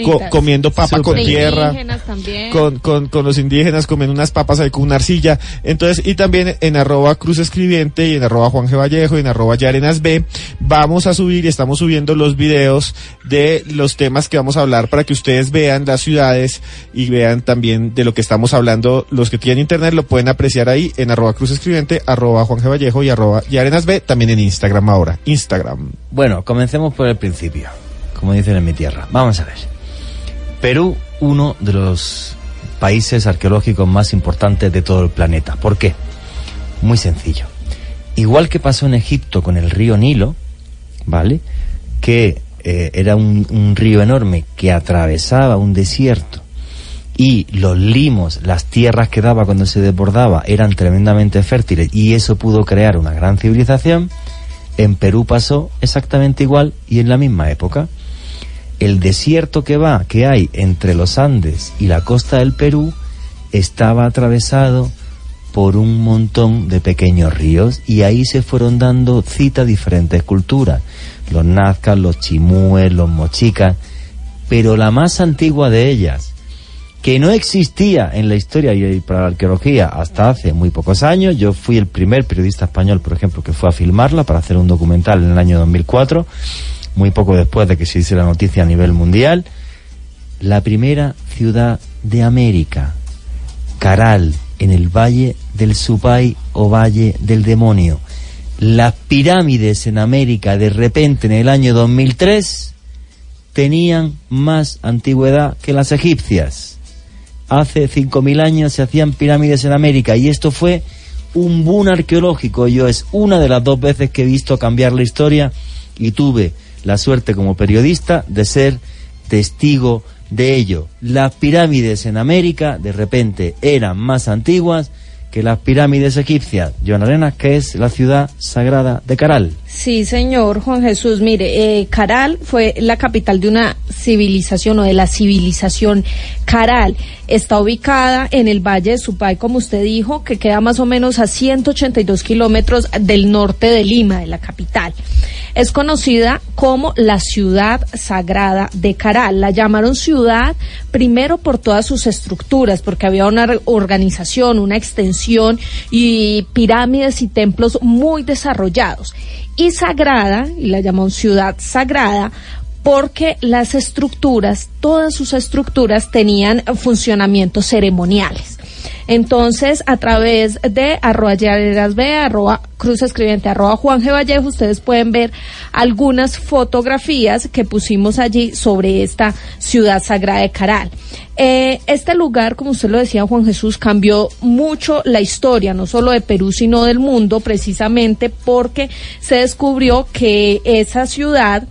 co- comiendo papa con De tierra con, con, con los indígenas comen unas papas ahí con una arcilla. Entonces, y también en arroba Cruz Escribiente y en arroba Juan G. Vallejo y en arroba Yarenas B, vamos a subir y estamos subiendo los videos de los temas que vamos a hablar para que ustedes vean las ciudades y vean también de lo que estamos hablando. Los que tienen internet lo pueden apreciar ahí en arroba Cruz Escribiente, arroba Juan G. Vallejo y arroba Yarenas B, también en Instagram ahora. Instagram. Bueno, comencemos por el principio, como dicen en mi tierra. Vamos a ver. Perú, uno de los países arqueológicos más importantes de todo el planeta. ¿Por qué? Muy sencillo. Igual que pasó en Egipto con el río Nilo, ¿vale? Que eh, era un, un río enorme que atravesaba un desierto y los limos, las tierras que daba cuando se desbordaba eran tremendamente fértiles y eso pudo crear una gran civilización, en Perú pasó exactamente igual y en la misma época. El desierto que va, que hay entre los Andes y la costa del Perú, estaba atravesado por un montón de pequeños ríos y ahí se fueron dando cita diferentes culturas, los nazcas, los chimúes, los mochicas, pero la más antigua de ellas, que no existía en la historia y para la arqueología hasta hace muy pocos años. Yo fui el primer periodista español, por ejemplo, que fue a filmarla para hacer un documental en el año 2004, muy poco después de que se hiciera la noticia a nivel mundial. La primera ciudad de América, Caral, en el valle del Supay o Valle del Demonio. Las pirámides en América, de repente, en el año 2003, tenían más antigüedad que las egipcias. Hace 5.000 años se hacían pirámides en América y esto fue un boom arqueológico. Yo es una de las dos veces que he visto cambiar la historia y tuve la suerte como periodista de ser testigo de ello. Las pirámides en América de repente eran más antiguas que las pirámides egipcias. Joan Arenas, que es la ciudad sagrada de Caral. Sí, señor Juan Jesús. Mire, eh, Caral fue la capital de una civilización o de la civilización Caral. Está ubicada en el Valle de Supay, como usted dijo, que queda más o menos a 182 kilómetros del norte de Lima, de la capital. Es conocida como la ciudad sagrada de Caral. La llamaron ciudad primero por todas sus estructuras, porque había una organización, una extensión y pirámides y templos muy desarrollados. Y sagrada, y la llamaron ciudad sagrada, porque las estructuras, todas sus estructuras tenían funcionamientos ceremoniales. Entonces, a través de arroba B, arroba Cruz Escribiente, arroba Juan G. Ustedes pueden ver algunas fotografías que pusimos allí sobre esta ciudad sagrada de Caral. Eh, este lugar, como usted lo decía, Juan Jesús, cambió mucho la historia, no solo de Perú, sino del mundo, precisamente porque se descubrió que esa ciudad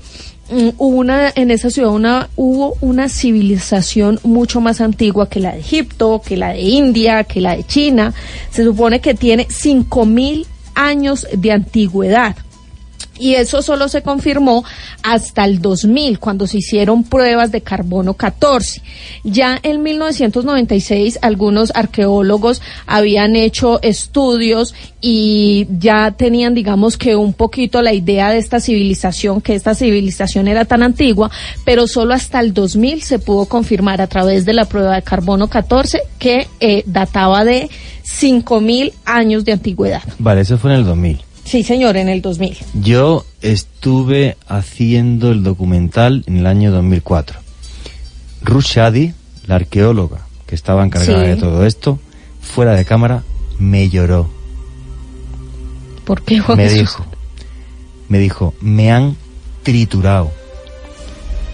una en esa ciudad una hubo una civilización mucho más antigua que la de Egipto, que la de India, que la de China. Se supone que tiene 5000 años de antigüedad. Y eso solo se confirmó hasta el 2000, cuando se hicieron pruebas de carbono 14. Ya en 1996, algunos arqueólogos habían hecho estudios y ya tenían, digamos que un poquito la idea de esta civilización, que esta civilización era tan antigua, pero solo hasta el 2000 se pudo confirmar a través de la prueba de carbono 14 que eh, databa de 5000 años de antigüedad. Vale, eso fue en el 2000. Sí, señor, en el 2000. Yo estuve haciendo el documental en el año 2004. Ruth Shadi, la arqueóloga que estaba encargada Sí. de todo esto, fuera de cámara, me lloró. ¿Por qué, Juan me Jesús? dijo, me dijo, me han triturado.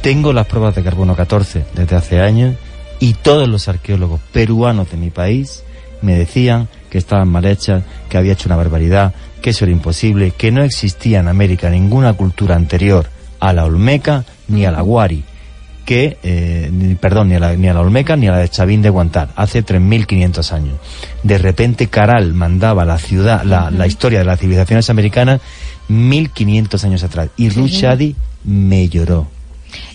Tengo las pruebas de carbono 14 desde hace años y todos los arqueólogos peruanos de mi país me decían que estaban mal hechas, que había hecho una barbaridad, que eso era imposible, que no existía en América ninguna cultura anterior a la Olmeca ni a la Guari, que, eh, perdón, ni a, la, ni a la Olmeca ni a la de Chavín de Guantar, hace 3.500 años. De repente Caral mandaba la ciudad, la, la historia de las civilizaciones americanas 1.500 años atrás. Y Ruth Shadi me lloró.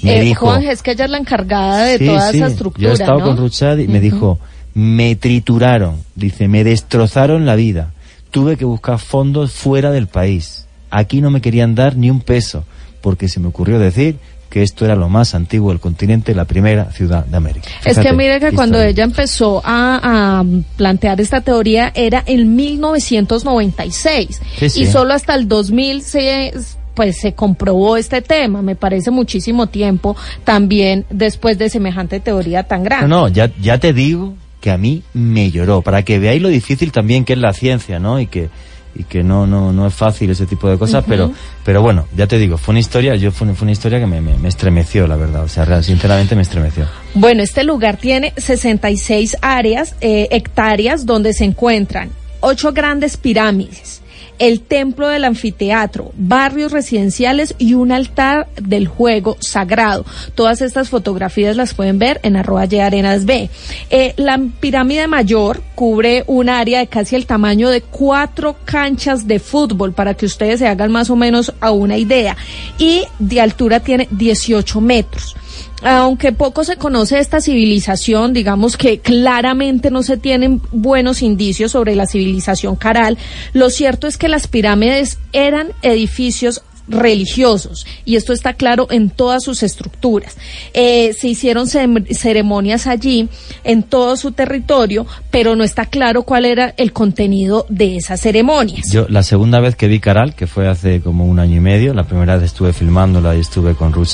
Me Eh, dijo, Juan, es que ella es la encargada de Sí, toda sí. esa estructura, Yo he estado ¿no? con Ruchad y me dijo, me trituraron, dice, me destrozaron la vida. Tuve que buscar fondos fuera del país. Aquí no me querían dar ni un peso, porque se me ocurrió decir que esto era lo más antiguo del continente, la primera ciudad de América. Es que mire que cuando ella empezó a, a plantear esta teoría era en 1996 Sí, sí. y solo hasta el 2000 se pues se comprobó este tema. Me parece muchísimo tiempo también después de semejante teoría tan grande. No, no, ya, ya te digo que a mí me lloró, para que veáis lo difícil también que es la ciencia, ¿no? Y que y que no no no es fácil ese tipo de cosas, pero pero bueno, ya te digo, fue una historia, yo fue, fue una historia que me, me, me estremeció, la verdad, o sea, real- sinceramente me estremeció. Bueno, este lugar tiene 66 áreas, eh, hectáreas, donde se encuentran ocho grandes pirámides, el templo del anfiteatro, barrios residenciales y un altar del juego sagrado. Todas estas fotografías las pueden ver en arroba Y arenas B. Eh, la pirámide mayor cubre un área de casi el tamaño de cuatro canchas de fútbol, para que ustedes se hagan más o menos a una idea. Y de altura tiene 18 metros aunque poco se conoce esta civilización, digamos que claramente no se tienen buenos indicios sobre la civilización caral, lo cierto es que las pirámides eran edificios religiosos y esto está claro en todas sus estructuras. Eh, se hicieron ceremonias allí en todo su territorio, pero no está claro cuál era el contenido de esas ceremonias. Yo la segunda vez que vi Caral, que fue hace como un año y medio, la primera vez estuve filmándola y estuve con Ruth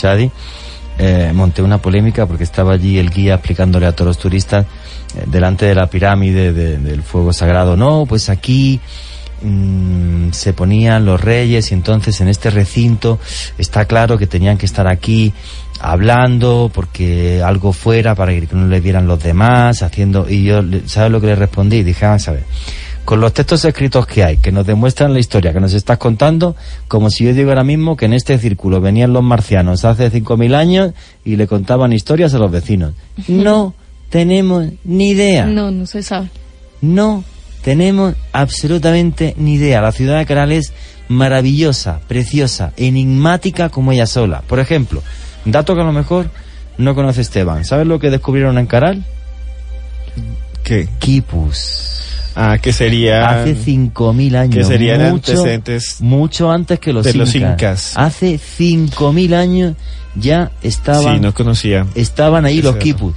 eh, monté una polémica porque estaba allí el guía explicándole a todos los turistas eh, delante de la pirámide de- del fuego sagrado, no, pues aquí mm, se ponían los reyes y entonces en este recinto está claro que tenían que estar aquí hablando porque algo fuera para que no le vieran los demás haciendo y yo sabes lo que le respondí dije vamos a ver con los textos escritos que hay que nos demuestran la historia que nos estás contando como si yo digo ahora mismo que en este círculo venían los marcianos hace 5.000 años y le contaban historias a los vecinos no tenemos ni idea No, no se sabe. no tenemos absolutamente ni idea. La ciudad de Caral es maravillosa, preciosa, enigmática como ella sola. Por ejemplo, dato que a lo mejor no conoce Esteban. ¿Sabes lo que descubrieron en Caral? ¿Qué? Quipus. Ah, que sería... Hace 5.000 años. que serían mucho, antecedentes Mucho antes que los de los incas. incas. Hace 5.000 años ya estaban Sí, no conocía. estaban ahí los quipus.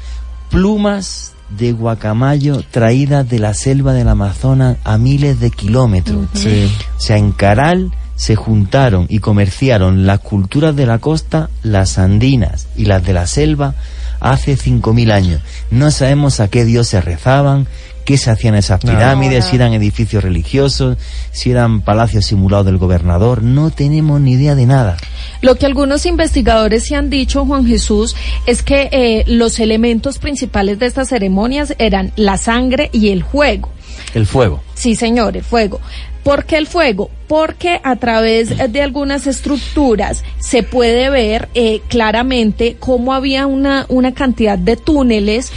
Plumas de guacamayo traídas de la selva del Amazonas a miles de kilómetros. Sí. O sea, en Caral se juntaron y comerciaron las culturas de la costa, las andinas y las de la selva hace 5.000 años. No sabemos a qué dioses rezaban, qué se hacían esas pirámides, si eran edificios religiosos, si eran palacios simulados del gobernador. No tenemos ni idea de nada. Lo que algunos investigadores se han dicho, Juan Jesús, es que eh, los elementos principales de estas ceremonias eran la sangre y el fuego. El fuego. Sí, señor, el fuego. ¿Por qué el fuego? Porque a través de algunas estructuras se puede ver eh, claramente cómo había una, una cantidad de túneles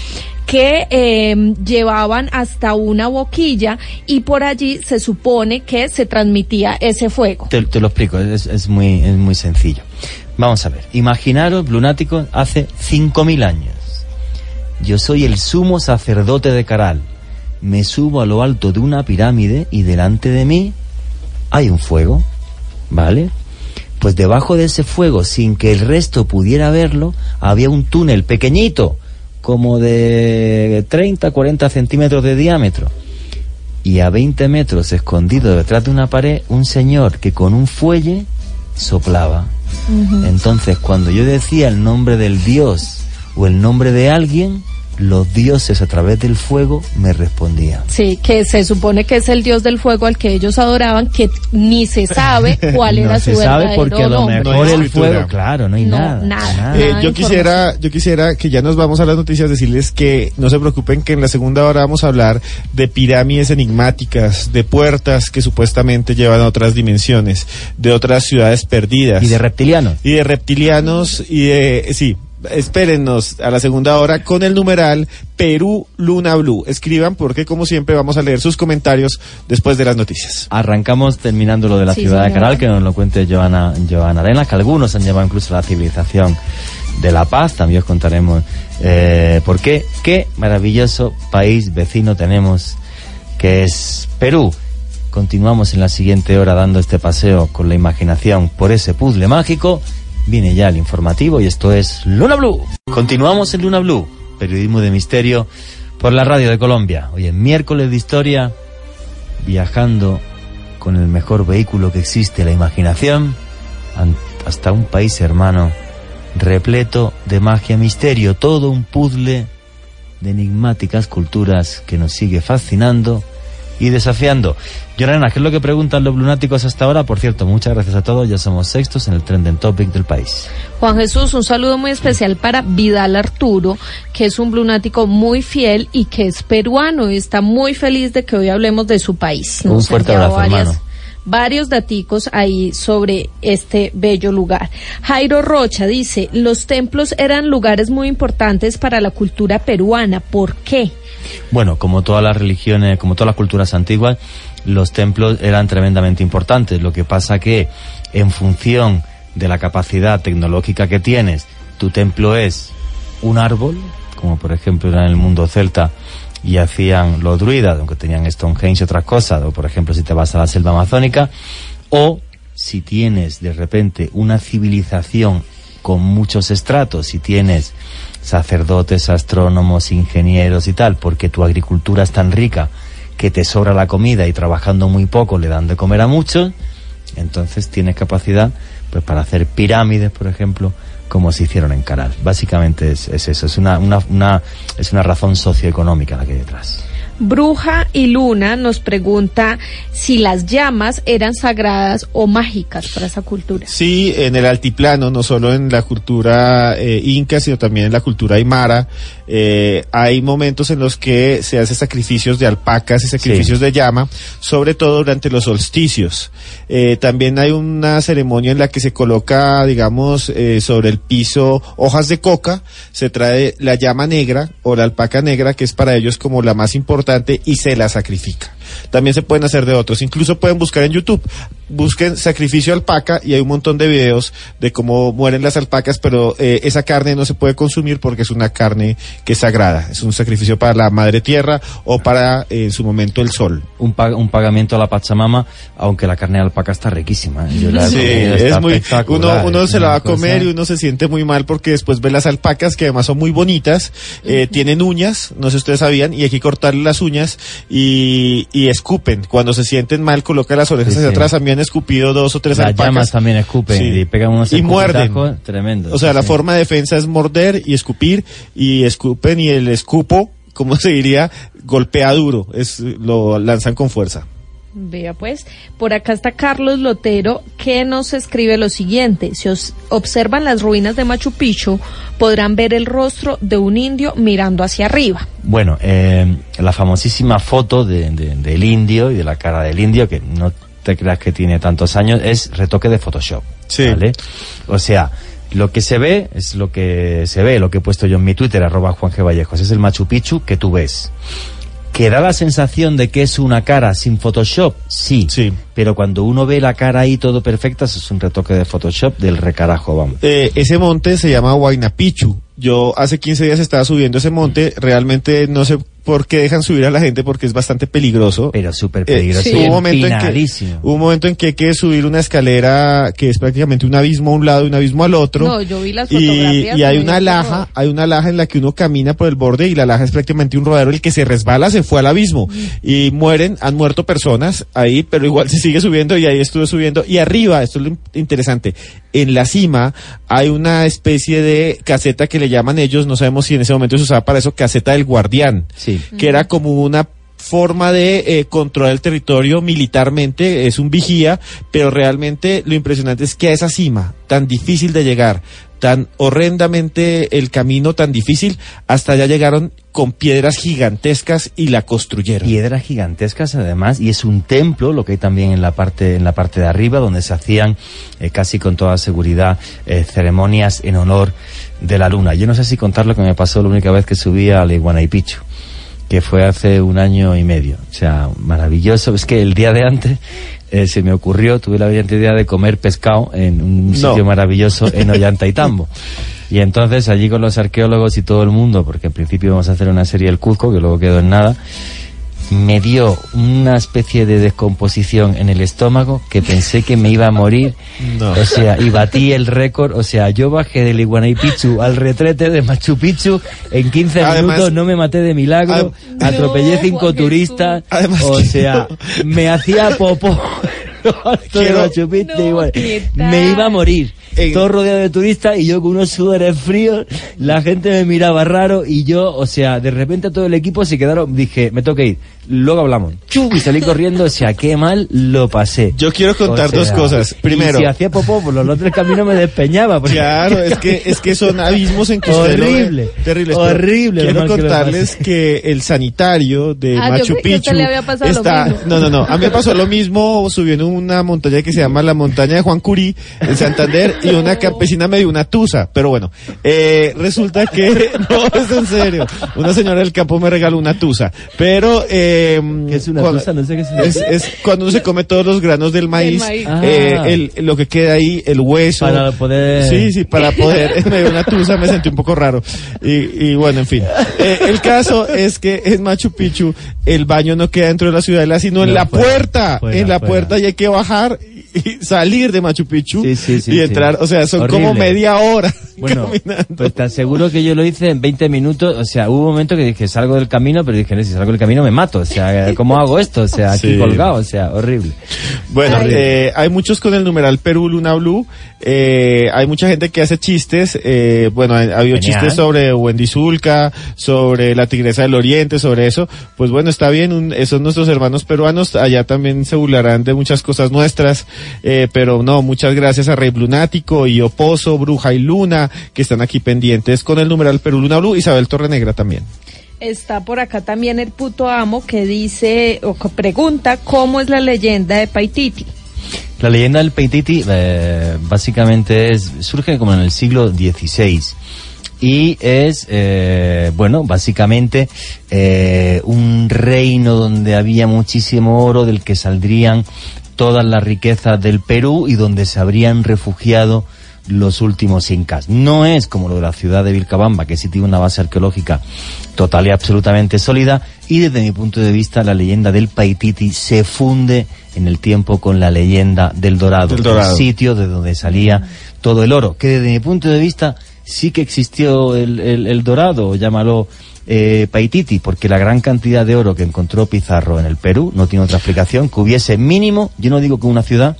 que eh, llevaban hasta una boquilla y por allí se supone que se transmitía ese fuego. Te, te lo explico, es, es muy, es muy sencillo. Vamos a ver, imaginaros, lunáticos, hace 5.000 años. Yo soy el sumo sacerdote de Caral. Me subo a lo alto de una pirámide y delante de mí hay un fuego, ¿vale? Pues debajo de ese fuego, sin que el resto pudiera verlo, había un túnel pequeñito, como de 30, 40 centímetros de diámetro y a 20 metros escondido detrás de una pared un señor que con un fuelle soplaba. Entonces cuando yo decía el nombre del dios o el nombre de alguien, los dioses a través del fuego me respondían. Sí, que se supone que es el dios del fuego al que ellos adoraban, que ni se sabe cuál era no su se sabe verdadero porque lo mejor No el fuego, claro, no hay No, nada. nada. Eh, yo quisiera, yo quisiera que ya nos vamos a las noticias decirles que no se preocupen que en la segunda hora vamos a hablar de pirámides enigmáticas, de puertas que supuestamente llevan a otras dimensiones, de otras ciudades perdidas Y de reptilianos. y de reptilianos y de sí. Espérennos a la segunda hora con el numeral Perú Luna Blue. Escriban porque como siempre vamos a leer sus comentarios después de las noticias. Arrancamos terminando lo de la Sí, ciudad de. Caral, que nos lo cuente Joana, Joana Arena, que algunos han llevado incluso a la civilización de la paz. También os contaremos eh, por qué. Qué maravilloso país vecino tenemos, que es Perú. Continuamos en la siguiente hora dando este paseo con la imaginación por ese puzzle mágico. Viene ya el informativo y esto es Luna Blue. Continuamos en Luna Blue, periodismo de misterio por la radio de Colombia. Hoy es miércoles de historia, viajando con el mejor vehículo que existe, la imaginación, hasta un país hermano repleto de magia misterio, todo un puzzle de enigmáticas culturas que nos sigue fascinando y desafiando. Llorena, ¿qué es lo que preguntan los lunáticos hasta ahora? Por cierto, muchas gracias a todos, ya somos sextos en el trending topic del país. Juan Jesús, un saludo muy especial para Vidal Arturo, que es un lunático muy fiel y que es peruano y está muy feliz de que hoy hablemos de su país. Un fuerte abrazo, hermano. Varios daticos ahí sobre este bello lugar. Jairo Rocha dice, los templos eran lugares muy importantes para la cultura peruana. ¿Por qué? Bueno, como todas las religiones, como todas las culturas antiguas, los templos eran tremendamente importantes. Lo que pasa que en función de la capacidad tecnológica que tienes, tu templo es un árbol, como por ejemplo era en el mundo celta y hacían los druidas, aunque tenían Stonehenge y otras cosas, o por ejemplo si te vas a la selva amazónica, o si tienes de repente una civilización con muchos estratos, si tienes sacerdotes, astrónomos, ingenieros y tal, porque tu agricultura es tan rica que te sobra la comida y trabajando muy poco le dan de comer a muchos, entonces tienes capacidad pues para hacer pirámides, por ejemplo, como se hicieron en Caral. Básicamente es, es eso, es una, una, una- es una razón socioeconómica la que hay detrás. Bruja y Luna nos pregunta si las llamas eran sagradas o mágicas para esa cultura. Sí, en el altiplano, no solo en la cultura eh, inca, sino también en la cultura aymara, eh, hay momentos en los que se hacen sacrificios de alpacas y sacrificios de llama, sobre todo durante los solsticios. Eh, también hay una ceremonia en la que se coloca, digamos, eh, sobre el piso hojas de coca, se trae la llama negra o la alpaca negra, que es para ellos como la más importante, y se la sacrifica. También se pueden hacer de otros. Incluso pueden buscar en YouTube. Busquen sacrificio alpaca y hay un montón de videos de cómo mueren las alpacas, pero eh, esa carne no se puede consumir porque es una carne que es sagrada. Es un sacrificio para la madre tierra o para eh, en su momento el sol. Un, pa- un pagamento a la Pachamama, aunque la carne de alpaca está riquísima. ¿eh? Yo la Sí, es está muy, uno, uno se la va a comer y uno se siente muy mal porque después ve las alpacas que además son muy bonitas, eh, tienen uñas, no sé si ustedes sabían, y hay que cortarle las uñas y, y escupen. Cuando se sienten mal, coloca las orejas Sí, hacia sí. atrás. También han escupido dos o tres Las alpacas. llamas también escupen Sí. y pegan unos Y muerden. tremendos. O sea, la forma de defensa es morder y escupir y escupen y el escupo, como se diría, golpea duro, es lo lanzan con fuerza. Vea pues, por acá está Carlos Lotero que nos escribe lo siguiente. Si os observan las ruinas de Machu Picchu, podrán ver el rostro de un indio mirando hacia arriba. Bueno, eh, la famosísima foto de- de- del indio y de la cara del indio, que no te creas que tiene tantos años, es retoque de Photoshop. Sí. ¿vale? O sea, lo que se ve es lo que se ve, lo que he puesto yo en mi Twitter, arroba Juan G. Vallejos, es el Machu Picchu que tú ves. ¿Que da la sensación de que es una cara sin Photoshop? Sí. Sí. Pero cuando uno ve la cara ahí todo perfecta, eso es un retoque de Photoshop del recarajo, vamos. Eh, ese monte se llama Huayna Picchu. Yo hace 15 días estaba subiendo ese monte, realmente no sé porque dejan subir a la gente porque es bastante peligroso. Pero súper Eh, peligroso. sí. y hubo, un momento en que, hubo un momento en que hay que subir una escalera que es prácticamente un abismo a un lado y un abismo al otro. No, yo vi las y, fotografías y hay una laja, hay una laja en la que uno camina por el borde y la laja es prácticamente un rodadero. El que se resbala se fue al abismo y mueren, han muerto personas ahí, pero igual se sigue subiendo y ahí estuve subiendo. Y arriba, esto es lo in- interesante, en la cima hay una especie de caseta que le llaman ellos, no sabemos si en ese momento se usaba para eso, caseta del guardián Sí. Que era como una forma de eh, controlar el territorio militarmente, es un vigía, pero realmente lo impresionante es que a esa cima, tan difícil de llegar, tan horrendamente el camino tan difícil, hasta allá llegaron con piedras gigantescas y la construyeron. piedras gigantescas además y es un templo lo que hay también en la parte en la parte de arriba donde se hacían eh, casi con toda seguridad eh, ceremonias en honor de la luna. Yo no sé si contar lo que me pasó la única vez que subí al Iguanaipichu que fue hace un año y medio. O sea maravilloso. Es que el día de antes eh, se me ocurrió tuve la brillante idea de comer pescado en un No. sitio maravilloso en Ollantaytambo y entonces allí con los arqueólogos y todo el mundo, porque en principio íbamos a hacer una serie del Cuzco, que luego quedó en nada, me dio una especie de descomposición en el estómago que pensé que me iba a morir. No. O sea, y batí el récord. O sea, yo bajé del Iguanaipichu al retrete de Machu Picchu en 15 Además- minutos, no me maté de milagro, atropellé No, cinco turistas. Además o sea, me hacía popó. Quiero- No, igual. Me iba a morir. En- Todo rodeado de turistas y yo con unos sudores fríos, la gente me miraba raro y yo, o sea, de repente todo el equipo se quedaron, dije, me que ir, luego hablamos. ¡Chu! Y salí corriendo, o sea, qué mal lo pasé. Yo quiero contar O sea, dos cosas. Primero, y si hacía popó por los otros caminos me despeñaba. porque- Claro, es que es que son abismos en que usted lo ve Horrible, horrible Quiero que contarles que el sanitario de Ah, yo Machu Picchu le había pasado lo está mismo. no, no, no, a mí me pasó lo mismo subiendo una montaña que se llama la montaña de Juan Curí en Santander y una campesina me dio una tusa, pero bueno, eh, resulta que no es en serio. Una señora del campo me regaló una tusa, pero eh, ¿Qué es una cuando- tusa? No sé qué es. es, es cuando uno se come todos los granos del maíz, maíz. eh, Ah. el, lo que queda ahí, el hueso. Para poder- Sí, sí, para poder. me dio una tusa, me sentí un poco raro. Y, y bueno, en fin. Eh, el caso es que en Machu Picchu el baño no queda dentro de la ciudadela, sino en No, la fuera, puerta. fuera, en la fuera. puerta y hay que bajar y salir de Machu Picchu Sí, sí, sí, y entrar. O sea, son como media hora Bueno, caminando. pues te aseguro que yo lo hice en 20 minutos. O sea, hubo un momento que dije, salgo del camino, pero dije, no, si salgo del camino me mato. O sea, ¿cómo hago esto? O sea, aquí colgado. O sea, horrible. Bueno, eh, hay muchos con el numeral Perú Luna Blue. Eh, hay mucha gente que hace chistes. Eh, bueno, ha, ha habido Genial. chistes sobre Wendy Zulka, sobre la Tigresa del Oriente, sobre eso. Pues bueno, está bien. Un, esos nuestros hermanos peruanos allá también se burlarán de muchas cosas nuestras. Eh, pero no, muchas gracias a Rey Lunático y Oposo, Bruja y Luna, que están aquí pendientes con el numeral Perú Luna Blue. Isabel Torrenegra también. Está por acá también el puto amo que dice o que pregunta cómo es la leyenda de Paititi. La leyenda del Peititi eh, básicamente es, surge como en el siglo XVI y es, eh, bueno, básicamente eh, un reino donde había muchísimo oro del que saldrían todas las riquezas del Perú y donde se habrían refugiado los últimos incas. No es como lo de la ciudad de Vilcabamba, que sí tiene una base arqueológica total y absolutamente sólida, y desde mi punto de vista la leyenda del Paititi se funde en el tiempo con la leyenda del Dorado, Del Dorado. el sitio de donde salía todo el oro, que desde mi punto de vista sí que existió el, el- el Dorado, llámalo eh, Paititi, porque la gran cantidad de oro que encontró Pizarro en el Perú no tiene otra explicación, que hubiese mínimo, yo no digo que una ciudad,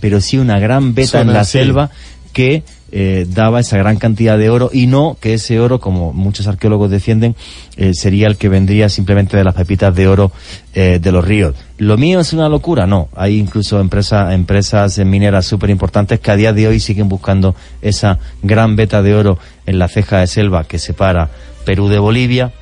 pero sí una gran beta en la sí. selva que eh, daba esa gran cantidad de oro y no que ese oro, como muchos arqueólogos defienden, eh, sería el que vendría simplemente de las pepitas de oro eh, de los ríos. ¿Lo mío es una locura? No. Hay incluso empresas empresas mineras súper importantes que a día de hoy siguen buscando esa gran beta de oro en la ceja de selva que separa Perú de Bolivia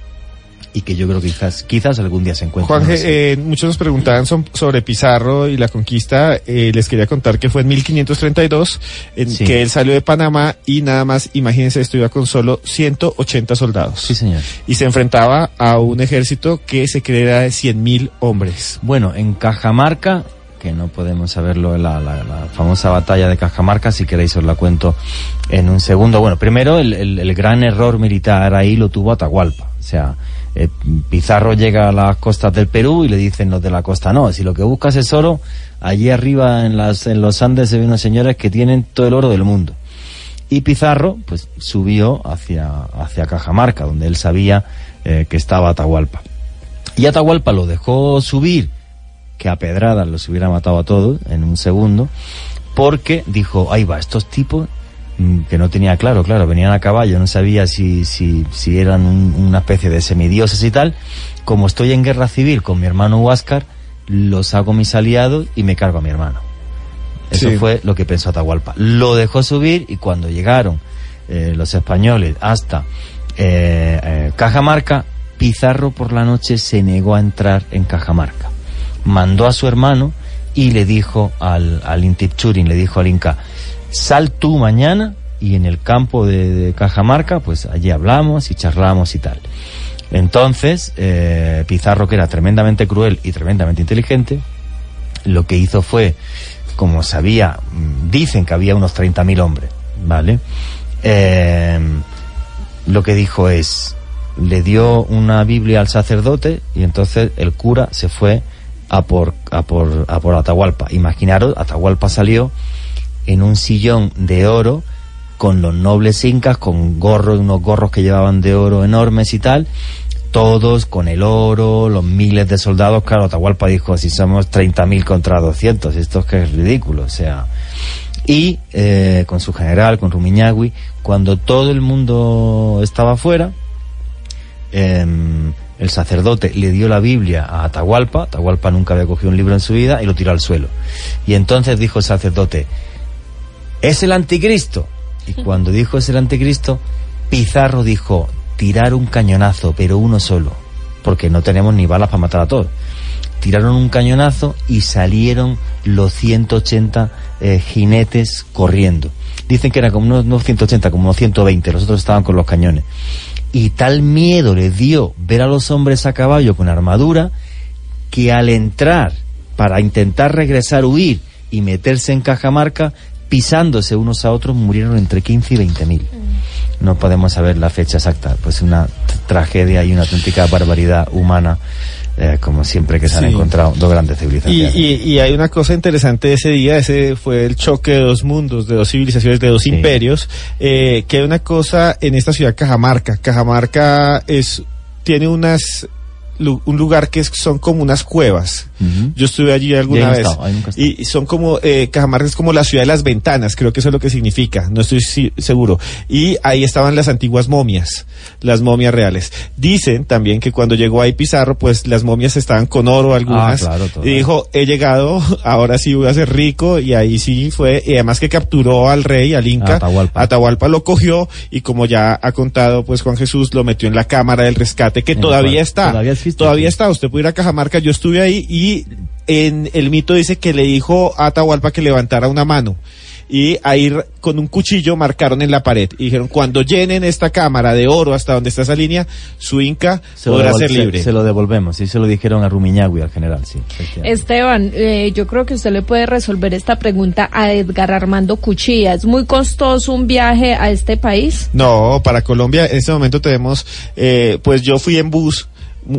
y que yo creo que quizás, quizás algún día se encuentre. Juan, eh, muchos nos preguntaban so- sobre Pizarro y la conquista. Eh, les quería contar que fue en 1532 en Sí. que él salió de Panamá y nada más, imagínense, esto iba con solo 180 soldados. Sí, señor. Y se enfrentaba a un ejército que se creía de 100.000 hombres. Bueno, en Cajamarca que no podemos saberlo, la, la- la famosa batalla de Cajamarca, si queréis os la cuento en un segundo. Bueno, primero el, el- el gran error militar ahí lo tuvo Atahualpa. O sea, eh, Pizarro llega a las costas del Perú y le dicen los de la costa, no, si lo que buscas es oro, allí arriba en, las, en los Andes se ven unos señores que tienen todo el oro del mundo. Y Pizarro, pues, subió hacia, hacia Cajamarca, donde él sabía eh, que estaba Atahualpa. Y Atahualpa lo dejó subir, que a pedradas los hubiera matado a todos en un segundo, porque dijo, ahí va, estos tipos, que no tenía claro, claro, venían a caballo, no sabía si, si, si eran un- una especie de semidioses y tal, como estoy en guerra civil con mi hermano Huáscar, los hago mis aliados y me cargo a mi hermano. Eso Sí. fue lo que pensó Atahualpa. Lo dejó subir y cuando llegaron eh, los españoles hasta eh, eh, Cajamarca, Pizarro por la noche se negó a entrar en Cajamarca. Mandó a su hermano y le dijo al, al Intipchurin, le dijo al Inca, sal tú mañana y en el campo de, Cajamarca, pues allí hablamos y charlamos y tal. Entonces, eh, Pizarro, que era tremendamente cruel y tremendamente inteligente, lo que hizo fue, como sabía, mm, dicen que había unos 30.000 hombres, ¿vale? Eh, lo que dijo es, le dio una Biblia al sacerdote y entonces el cura se fue a por, a por, a por Atahualpa. Imaginaros, Atahualpa salió en un sillón de oro con los nobles incas, con gorros, unos gorros que llevaban de oro enormes y tal, todos con el oro, los miles de soldados. Claro, Atahualpa dijo, si somos 30.000 contra 200, esto es que es ridículo, o sea... Y eh, con su general, con Rumiñahui, cuando todo el mundo estaba fuera, em, el sacerdote le dio la Biblia a Atahualpa, Atahualpa nunca había cogido un libro en su vida y lo tiró al suelo. Y entonces dijo el sacerdote, es el anticristo. Y cuando dijo es el anticristo, Pizarro dijo, tirar un cañonazo, pero uno solo, porque no tenemos ni balas para matar a todos. Tiraron un cañonazo y salieron los 180 eh, jinetes corriendo. Dicen que eran como unos, no 180, como unos 120, los otros estaban con los cañones. Y tal miedo les dio ver a los hombres a caballo con armadura que al entrar para intentar regresar, huir y meterse en Cajamarca, pisándose unos a otros, murieron entre 15 y 20 mil. No podemos saber la fecha exacta, pues una tragedia y una auténtica barbaridad humana, eh, como siempre que se han Sí. encontrado dos grandes civilizaciones. y, y hay una cosa interesante de ese día, ese fue el choque de dos mundos, de dos civilizaciones, de dos Sí. imperios, eh, que hay una cosa en esta ciudad Cajamarca. Cajamarca es, tiene unas, un lugar que es- son como unas cuevas. Yo estuve allí alguna vez. estado, y son como, eh, Cajamarca es como la ciudad de las ventanas, creo que eso es lo que significa, no estoy si- seguro. Y ahí estaban las antiguas momias, las momias reales. Dicen también que cuando llegó ahí Pizarro, pues las momias estaban con oro algunas. Ah, claro, y dijo, he llegado, ahora sí voy a ser rico, y ahí sí fue, y además que capturó al rey, al Inca. Atahualpa. Atahualpa lo cogió, y como ya ha contado, pues Juan Jesús lo metió en la cámara del rescate, que En todavía cual- está. todavía existe, Todavía está, usted puede ir a Cajamarca, yo estuve ahí, y en el mito dice que le dijo a Atahualpa que levantara una mano. Y ahí con un cuchillo marcaron en la pared y dijeron, cuando llenen esta cámara de oro hasta donde está esa línea, su Inca Se lo, podrá ser se- libre. se lo devolvemos, sí, se lo dijeron a Rumiñahui, al general, sí. Esteban, eh, yo creo que usted le puede resolver esta pregunta a Edgar Armando Cuchilla. ¿Es muy costoso un viaje a este país? No, para Colombia en este momento tenemos, eh, pues yo fui en bus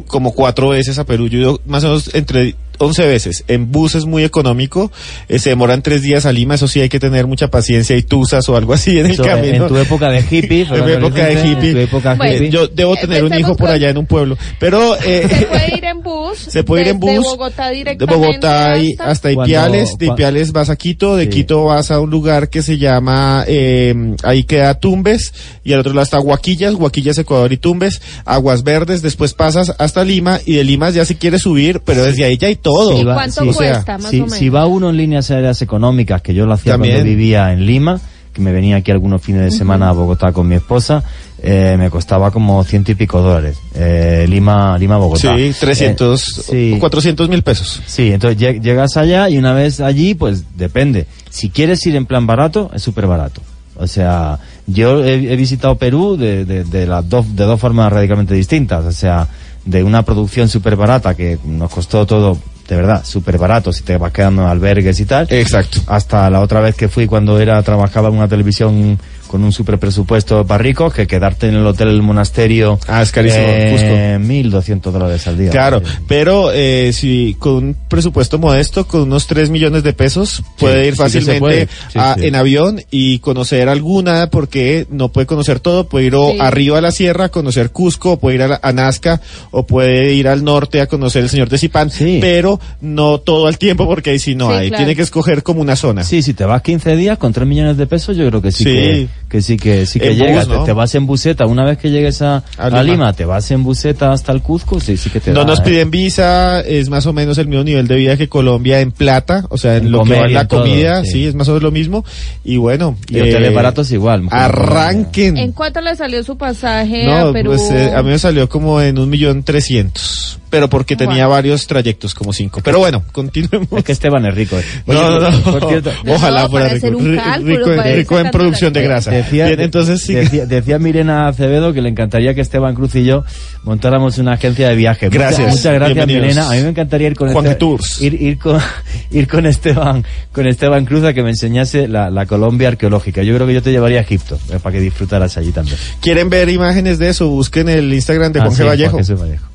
como cuatro veces a Perú, yo más o menos entre 11 veces. En bus es muy económico, eh, se demoran tres días a Lima, eso sí hay que tener mucha paciencia y tusas o algo así en el camino. en tu época de hippie, En mi época de hippie. en tu época Bueno, hippie. Yo debo Eh, tener un hijo por allá en un pueblo, pero eh, Se puede ir en bus. Se puede ir en bus. Bogotá de directamente. Bogotá y hasta- Cuando- Ipiales, de Ipiales vas a Quito, de Sí. Quito vas a un lugar que se llama, eh, ahí queda Tumbes, y al otro lado está Huaquillas, Huaquillas, Ecuador y Tumbes, Aguas Verdes, después pasas hasta Lima, y de Lima ya si quieres subir, pero desde ahí ya hay todo. ¿Y va- cuánto sí. O sea, cuesta, más si, o menos? si va uno en líneas aéreas económicas, que yo lo hacía También. cuando vivía en Lima, que me venía aquí algunos fines de semana a Bogotá con mi esposa, eh, me costaba como ciento y pico dólares. Eh, Lima, Lima, Bogotá. Sí, 300, Eh, sí. o 400 mil pesos. Sí, entonces lleg- llegas allá y una vez allí, pues depende. Si quieres ir en plan barato, es súper barato. O sea, yo he, he visitado Perú de, de, de las dos, de dos formas radicalmente distintas. O sea, de una producción súper barata que nos costó todo, de verdad, súper barato si te vas quedando en albergues y tal. Exacto. Hasta la otra vez que fui cuando era trabajaba en una televisión con un super presupuesto para ricos, que quedarte en el hotel del monasterio. Ah, es carísimo, eh, 1.200 dólares al día. Claro, pero eh, si con un presupuesto modesto, con unos 3 millones de pesos, puede ir sí fácilmente puede. Sí, a- sí. en avión y conocer alguna, porque no puede conocer todo, puede ir o Sí. arriba a la sierra a conocer Cusco, o puede ir a, la- a Nazca, o puede ir al norte a conocer el Señor de Zipán, Sí. pero no todo al tiempo, porque ahí sí no Sí, hay. claro. Tiene que escoger como una zona. Sí, si te vas 15 días con 3 millones de pesos, yo creo que sí, Sí. Que, que sí que sí que En llegas. bus, ¿no? te, te vas en buseta, una vez que llegues a, A a Lima. Te vas en buseta hasta el Cuzco, sí, sí que te No da, nos ¿eh? piden visa, es más o menos el mismo nivel de vida que Colombia en plata, o sea, en, En lo que va en la todo, comida, sí. sí. es más o menos lo mismo. Y bueno, Y hoteles baratos igual, Arranquen. ¿En cuánto le salió su pasaje No, a Perú? pues eh, a mí me salió como en un millón trescientos, pero porque tenía Wow. varios trayectos, como cinco. Pero bueno, continuemos. Es que Esteban es rico. eh. no, no, no. por cierto, Ojalá No, fuera rico. cálculo, en- rico producción de grasa. Decía, Bien, entonces sí. decía, decía Mirena Acevedo que le encantaría que Esteban Cruz y yo montáramos una agencia de viaje. Gracias. Muchas, gracias. Mirena. A mí me encantaría ir con Juan Este- Tours. ir, ir con ir con Esteban con Esteban Cruz a que me enseñase la, la Colombia arqueológica. Yo creo que yo te llevaría a Egipto eh, para que disfrutaras allí también. ¿Quieren ver imágenes de eso? Busquen el Instagram de Ah, Juan G. sí, Vallejo. Juan Jesús Vallejo.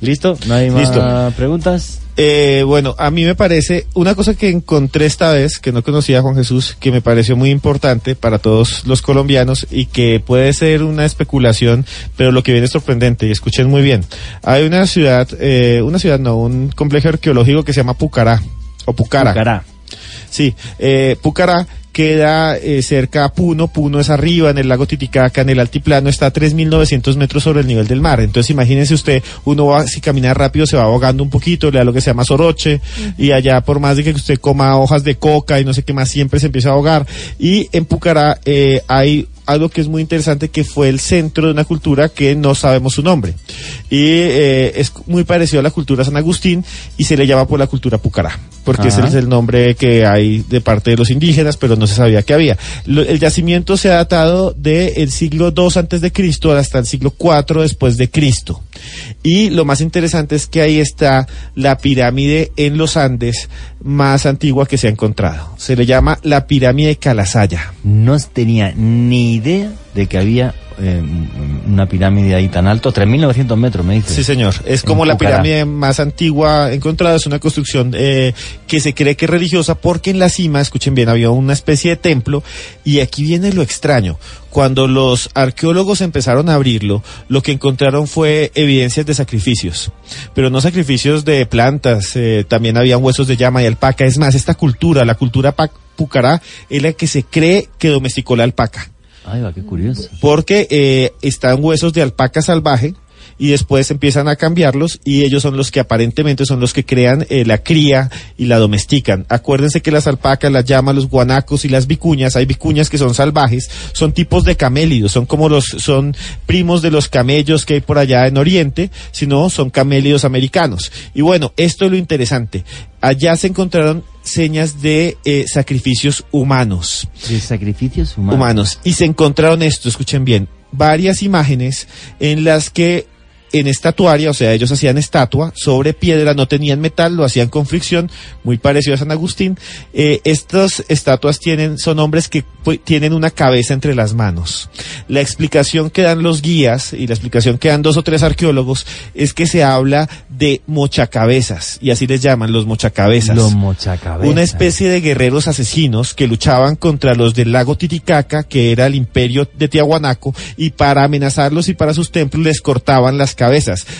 ¿Listo? ¿No hay más Listo. preguntas? Eh, bueno, a mí me parece una cosa que encontré esta vez, que no conocía a Juan Jesús, que me pareció muy importante para todos los colombianos y que puede ser una especulación, pero lo que viene es sorprendente y escuchen muy bien. Hay una ciudad, eh, una ciudad no, un complejo arqueológico que se llama Pucará o Pucara. Pucará. Sí, eh, Pucará queda eh, cerca a Puno, Puno es arriba en el lago Titicaca, en el altiplano está a 3.900 metros sobre el nivel del mar. Entonces imagínense usted, uno va, si camina rápido se va ahogando un poquito, le da lo que se llama soroche, y allá por más de que usted coma hojas de coca y no sé qué más, siempre se empieza a ahogar. Y en Pucará eh, hay algo que es muy interesante que fue el centro de una cultura que no sabemos su nombre. Y eh, es muy parecido a la cultura San Agustín y se le llama por la cultura Pucará, porque ese es el nombre que hay de parte de los indígenas, pero no se sabía que había. Lo- el yacimiento se ha datado del siglo II antes de Cristo hasta el siglo IV después de Cristo. Y lo más interesante es que ahí está la pirámide en los Andes más antigua que se ha encontrado. Se le llama la pirámide de Calasaya. No tenía ni idea de que había eh, una pirámide ahí tan alto. 3.900 metros, me dice. Sí, señor. Es como la Pucará. pirámide más antigua encontrada. Es una construcción eh, que se cree que es religiosa porque en la cima, escuchen bien, había una especie de templo. Y aquí viene lo extraño. Cuando los arqueólogos empezaron a abrirlo, lo que encontraron fue evidencias de sacrificios. Pero no sacrificios de plantas. eh, también habían huesos de llama y alpaca. Es más, esta cultura, la cultura pucará, es la que se cree que domesticó la alpaca Ay, va, qué curioso. porque eh, están huesos de alpaca salvaje y después empiezan a cambiarlos y ellos son los que aparentemente son los que crean eh, la cría y la domestican. Acuérdense que las alpacas, las llamas, los guanacos y las vicuñas, hay vicuñas que son salvajes, son tipos de camélidos, son como los, son primos de los camellos que hay por allá en Oriente, sino son camélidos americanos. Y bueno, esto es lo interesante. Allá se encontraron señas de eh, sacrificios humanos De sacrificios humanos. humanos. Y se encontraron esto, escuchen bien, varias imágenes en las que en estatuaria, o sea, ellos hacían estatua sobre piedra, no tenían metal, lo hacían con fricción, muy parecido a San Agustín. Eh, estas estatuas tienen, son hombres que tienen una cabeza entre las manos. La explicación que dan los guías y la explicación que dan dos o tres arqueólogos es que se habla de mochacabezas, y así les llaman los mochacabezas Los mochacabezas. una especie de guerreros asesinos que luchaban contra los del lago Titicaca, que era el imperio de Tiahuanaco, y para amenazarlos y para sus templos les cortaban las cabezas.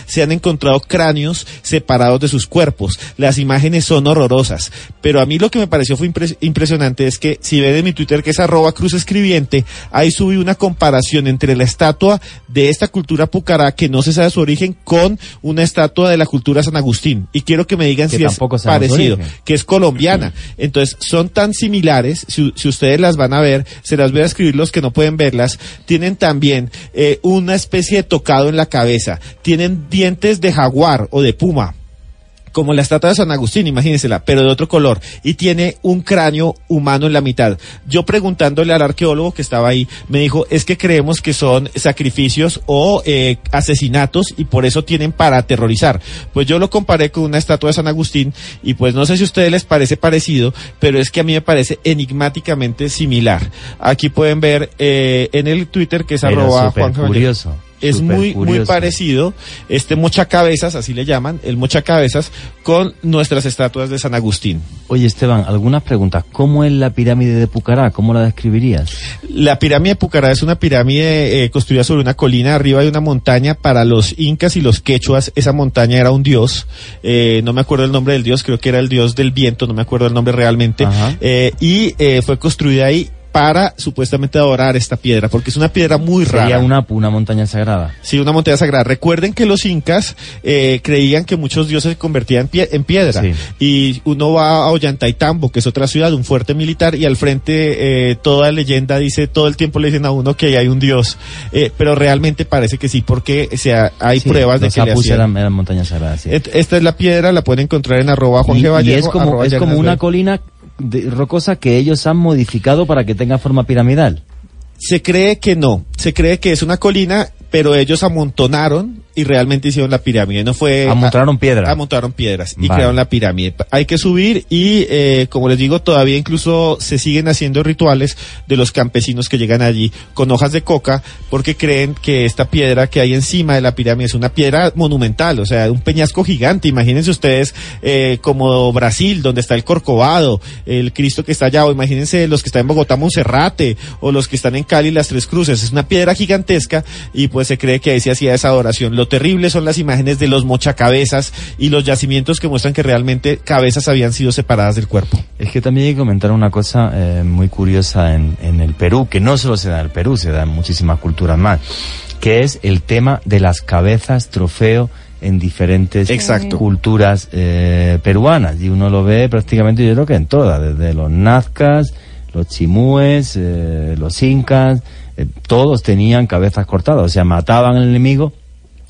Se han encontrado cráneos separados de sus cuerpos. Las imágenes son horrorosas. Pero a mí lo que me pareció fue impres- impresionante es que si ven en mi Twitter que es arroba cruz escribiente, ahí subí una comparación entre la estatua de esta cultura pucará que no se sabe su origen con una estatua de la cultura San Agustín. Y quiero que me digan Que si es parecido que es colombiana. Entonces, son tan similares, si, si ustedes las van a ver, se las voy a escribir los que no pueden verlas, tienen también eh, una especie de tocado en la cabeza, tienen dientes de jaguar o de puma como la estatua de San Agustín, imagínensela, pero de otro color, y tiene un cráneo humano en la mitad. Yo preguntándole al arqueólogo que estaba ahí, me dijo, es que creemos que son sacrificios o eh, asesinatos y por eso tienen para aterrorizar. Pues yo lo comparé con una estatua de San Agustín y pues no sé si a ustedes les parece parecido, pero es que a mí me parece enigmáticamente similar. Aquí pueden ver eh, en el Twitter que es Pero arroba Juan curioso. Es muy, muy parecido, este mochacabezas, así le llaman, el mochacabezas, con nuestras estatuas de San Agustín. Oye, Esteban, algunas preguntas. ¿Cómo es la pirámide de Pucará? ¿Cómo la describirías? La pirámide de Pucará es una pirámide eh, construida sobre una colina arriba de una montaña. Para los incas y los quechuas, esa montaña era un dios. Eh, no me acuerdo el nombre del dios, creo que era el dios del viento, no me acuerdo el nombre realmente. Eh, y eh, fue construida ahí para supuestamente adorar esta piedra, porque es una piedra muy rara. Sería una, una montaña sagrada. Sí, una montaña sagrada. Recuerden que los incas eh, creían que muchos dioses se convertían en, pie- en piedra. Sí. Y uno va a Ollantaytambo, que es otra ciudad, un fuerte militar, y al frente eh, toda leyenda dice, todo el tiempo le dicen a uno que hay un dios. Eh, pero realmente parece que sí, porque o sea, hay Sí, pruebas de que le hacían. eran, eran montañas sagradas, sí. Esta es la piedra, la pueden encontrar en arroba Juan y, G. y es como, es una colina rocosa que ellos han modificado para que tenga forma piramidal. Se cree que no, se cree que es una colina, pero ellos amontonaron y realmente hicieron la pirámide. No fue Amontonaron piedra. Amontonaron piedras y Vale. crearon la pirámide. Hay que subir y, eh, como les digo, todavía incluso se siguen haciendo rituales de los campesinos que llegan allí con hojas de coca porque creen que esta piedra que hay encima de la pirámide es una piedra monumental, o sea, un peñasco gigante. Imagínense ustedes eh, como Brasil, donde está el Corcovado, el Cristo que está allá, o imagínense los que están en Bogotá, Monserrate, o los que están en Cali, las Tres Cruces. Es una piedra gigantesca y pues se cree que ahí se hacía esa adoración. Lo terrible son las imágenes de los mochacabezas y los yacimientos que muestran que realmente cabezas habían sido separadas del cuerpo. Es que también hay que comentar una cosa eh, muy curiosa en, en el Perú, que no solo se da en el Perú, se da en muchísimas culturas más, que es el tema de las cabezas trofeo en diferentes Exacto. culturas eh, peruanas. Y uno lo ve prácticamente, yo creo que en todas, desde los nazcas, los chimúes, eh, los incas, eh, todos tenían cabezas cortadas, o sea, mataban al enemigo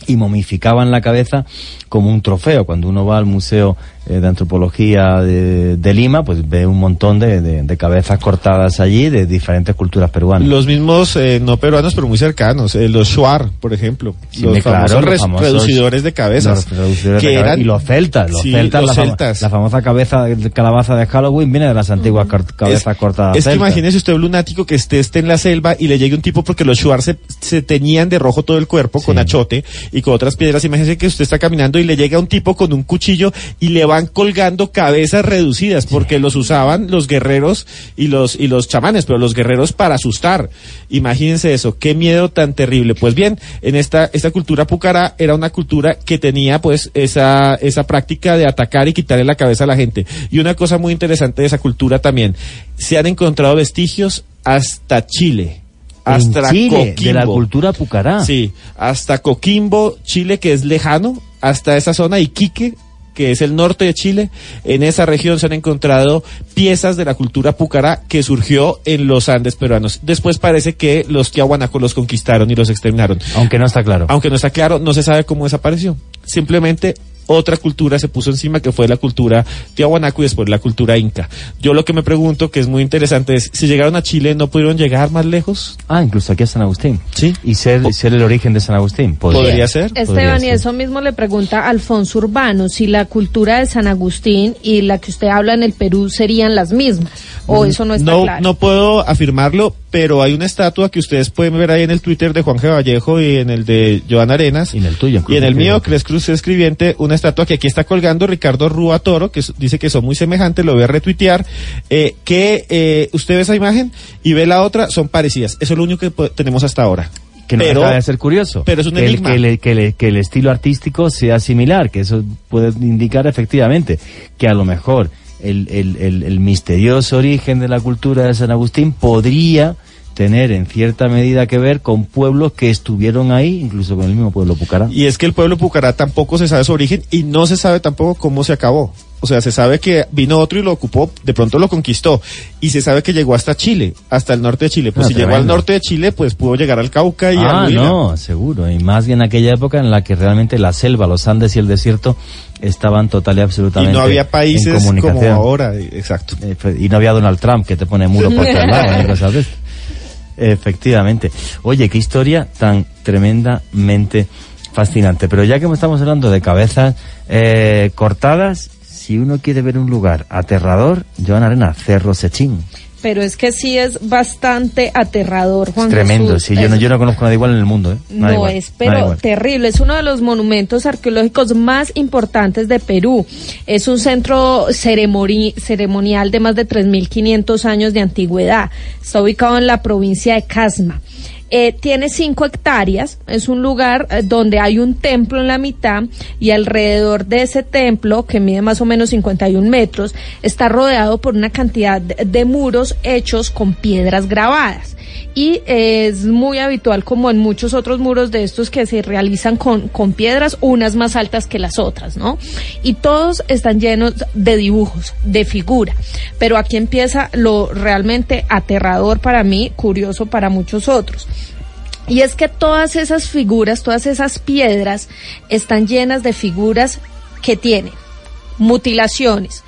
y momificaban la cabeza como un trofeo. Cuando uno va al Museo eh, de Antropología de, de Lima, pues ve un montón de, de- de cabezas cortadas allí de diferentes culturas peruanas. Los mismos, eh, no peruanos, pero muy cercanos, eh, los Shuar, por ejemplo, Sí, los, claro, famosos los res- famosos- reducidores de cabezas. Los reducidores que eran- y los celtas, los Sí, celtas, los la, fama- celtas. la famosa cabeza de calabaza de Halloween viene de las antiguas cabezas es, cortadas. Es que celtas. imagínese usted un lunático que esté, esté en la selva y le llegue un tipo porque los shuar se, se teñían de rojo todo el cuerpo con achote y con otras piedras. Imagínese que usted está caminando y le llega un tipo con un cuchillo y le van colgando cabezas reducidas porque los usaban los guerreros y los, y los chamanes, pero los guerreros para asustar. Imagínense eso, qué miedo tan terrible. Pues bien, en esta, esta cultura pucará era una cultura que tenía pues esa, esa práctica de atacar y quitarle la cabeza a la gente. Y una cosa muy interesante de esa cultura también, se han encontrado vestigios hasta Chile. Hasta Chile, de la Coquimbo. cultura pucará. Sí, hasta Coquimbo, Chile, que es lejano, hasta esa zona, Iquique, que es el norte de Chile. En esa región se han encontrado piezas de la cultura pucará que surgió en los Andes peruanos. Después parece que los tiahuanacos los conquistaron y los exterminaron. Aunque no está claro. Aunque no está claro, no se sabe cómo desapareció. Simplemente otra cultura se puso encima que fue la cultura tiahuanaco y después la cultura inca. Yo lo que me pregunto, que es muy interesante, es si llegaron a Chile, ¿no pudieron llegar más lejos? Ah, incluso aquí a San Agustín. Sí. Y ser, ser el origen de San Agustín. Podría ser. Podría Esteban, y ser. eso mismo le pregunta Alfonso Urbano, si la cultura de San Agustín y la que usted habla en el Perú serían las mismas, o eso no está no, claro. no puedo afirmarlo, pero hay una estatua que ustedes pueden ver ahí en el Twitter de Juan G. Vallejo y en el de Joan Arenas. Y en el tuyo, Y en el mío. Cres Cruz Escribiente, una estatua que aquí está colgando Ricardo Rúa Toro, que dice que son muy semejantes, lo voy a retuitear, eh, que eh, usted ve esa imagen y ve la otra, son parecidas. Eso es lo único que tenemos hasta ahora. Que no pero, deja de ser curioso. pero es un que el- que, el, que, el- que el estilo artístico sea similar, que eso puede indicar efectivamente que a lo mejor el, el, el, el misterioso origen de la cultura de San Agustín podría tener en cierta medida que ver con pueblos que estuvieron ahí, incluso con el mismo pueblo Pucará. Y es que el pueblo Pucará tampoco se sabe su origen y no se sabe tampoco cómo se acabó. O sea, se sabe que vino otro y lo ocupó, de pronto lo conquistó. Y se sabe que llegó hasta Chile, hasta el norte de Chile. Pues Ah, si llegó al norte de Chile, pues pudo llegar al Cauca y ah, al Huila. no, seguro. Y más bien aquella época en la que realmente la selva, los Andes y el desierto estaban total y Y absolutamente no había países como ahora, exacto. Eh, fe- Y no había Donald Trump que te pone muro por todos lados, cosas de. Efectivamente. Oye, qué historia tan tremendamente fascinante. Pero ya que estamos hablando de cabezas eh, cortadas, si uno quiere ver un lugar aterrador, Joan Arena, Cerro Sechín. Pero es que sí es bastante aterrador, Juan Es tremendo, Jesús. sí, yo no, yo no conozco nada igual en el mundo, ¿eh? Nada No igual, es, pero terrible. Es uno de los monumentos arqueológicos más importantes de Perú. Es un centro ceremoni- ceremonial de más de 3.500 años de antigüedad. Está ubicado en la provincia de Casma. Eh, tiene cinco hectáreas, es un lugar eh, donde hay un templo en la mitad y alrededor de ese templo, que mide más o menos 51 metros, está rodeado por una cantidad de, muros hechos con piedras grabadas y es muy habitual como en muchos otros muros de estos que se realizan con, con piedras, unas más altas que las otras, ¿no? Y todos están llenos de dibujos, de figura. Pero aquí empieza lo realmente aterrador para mí, curioso para muchos otros. Y es que todas esas figuras, todas esas piedras están llenas de figuras que tienen mutilaciones,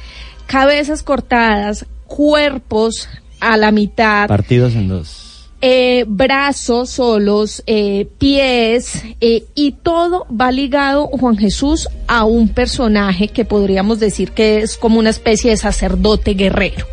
cabezas cortadas, cuerpos a la mitad, Partidos en dos. eh, brazos solos, eh, pies, eh, y todo va ligado, Juan Jesús, a un personaje que podríamos decir que es como una especie de sacerdote guerrero.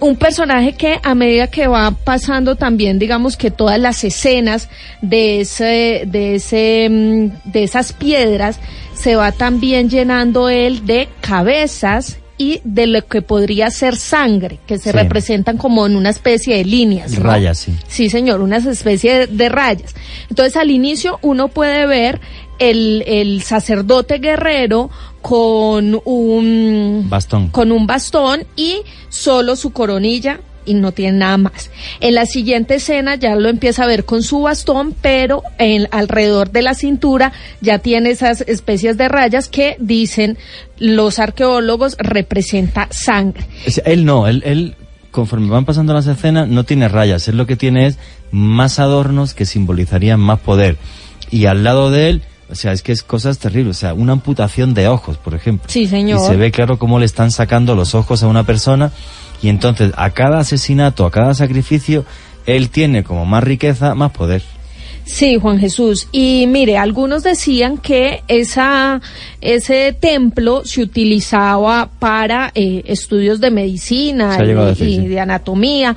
Un personaje que a medida que va pasando también, digamos que todas las escenas de ese, de ese, mm, de esas piedras, se va también llenando él de cabezas y de lo que podría ser sangre, que se Sí. representan como en una especie de líneas. ¿no? Rayas, sí. Sí, señor, una especie de, de rayas. Entonces, al inicio uno puede ver el, el sacerdote guerrero con un Bastón. con un bastón y solo su coronilla y no tiene nada más. En la siguiente escena ya lo empieza a ver con su bastón, pero en, alrededor de la cintura ya tiene esas especies de rayas que dicen los arqueólogos representa sangre. O sea, él no, él, él, conforme van pasando las escenas, no tiene rayas. Él lo que tiene es más adornos que simbolizarían más poder. Y al lado de él, o sea, es que es cosas terribles. O sea, una amputación de ojos, por ejemplo. Sí, señor. Y se ve claro cómo le están sacando los ojos a una persona. Y entonces, a cada asesinato, a cada sacrificio, él tiene como más riqueza, más poder. Sí, Juan Jesús. Y mire, algunos decían que esa, ese templo se utilizaba para eh, estudios de medicina y, decir, y sí. de anatomía,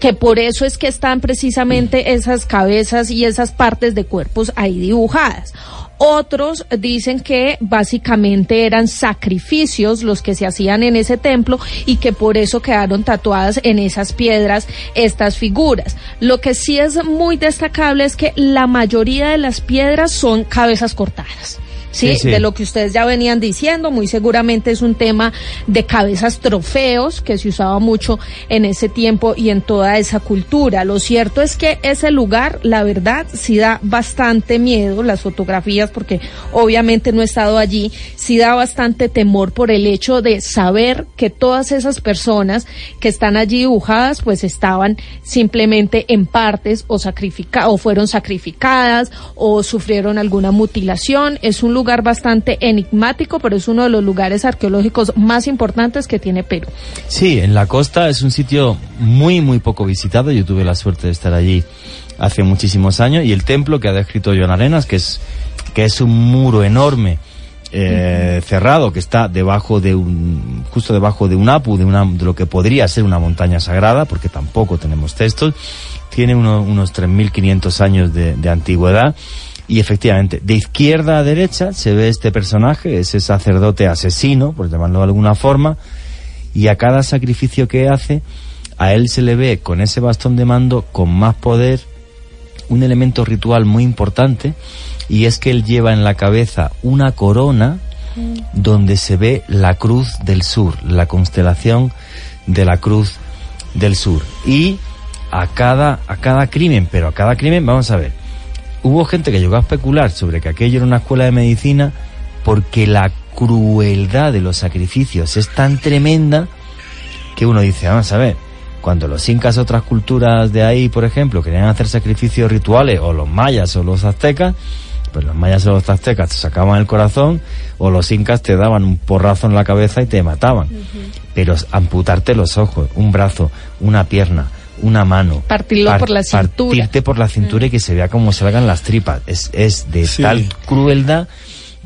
que por eso es que están precisamente esas cabezas y esas partes de cuerpos ahí dibujadas. Otros dicen que básicamente eran sacrificios los que se hacían en ese templo y que por eso quedaron tatuadas en esas piedras estas figuras. Lo que sí es muy destacable es que la mayoría de las piedras son cabezas cortadas. ¿Sí? De lo que ustedes ya venían diciendo, muy seguramente es un tema de cabezas trofeos que se usaba mucho en ese tiempo y en toda esa cultura. Lo cierto es que ese lugar, la verdad, sí da bastante miedo, las fotografías, porque obviamente no he estado allí, sí da bastante temor por el hecho de saber que todas esas personas que están allí dibujadas, pues estaban simplemente en partes o sacrificadas, o fueron sacrificadas, o sufrieron alguna mutilación. Es un lugar bastante enigmático, pero es uno de los lugares arqueológicos más importantes que tiene Perú. Sí, en la costa es un sitio muy, muy poco visitado. Yo tuve la suerte de estar allí hace muchísimos años. Y el templo que ha descrito Joan Arenas, que es, que es un muro enorme, eh, cerrado, que está debajo de un, justo debajo de un apu, de, una, de lo que podría ser una montaña sagrada, porque tampoco tenemos textos. Tiene uno- unos 3.500 años de, de antigüedad. Y efectivamente, de izquierda a derecha se ve este personaje, ese sacerdote asesino, por llamarlo de alguna forma, y a cada sacrificio que hace, a él se le ve con ese bastón de mando, con más poder, un elemento ritual muy importante, y es que él lleva en la cabeza una corona donde se ve la cruz del sur, la constelación de la cruz del sur. Y a cada, a cada crimen, pero a cada crimen, vamos a ver, hubo gente que llegó a especular sobre que aquello era una escuela de medicina porque la crueldad de los sacrificios es tan tremenda que uno dice, vamos a ver, cuando los incas, otras culturas de ahí, por ejemplo, querían hacer sacrificios rituales, o los mayas o los aztecas, pues los mayas o los aztecas te sacaban el corazón, o los incas te daban un porrazo en la cabeza y te mataban. Pero amputarte los ojos, un brazo, una pierna, una mano. Partirlo por la cintura. Partirte por la cintura y que se vea como se hagan las tripas. Es, es de Sí. tal crueldad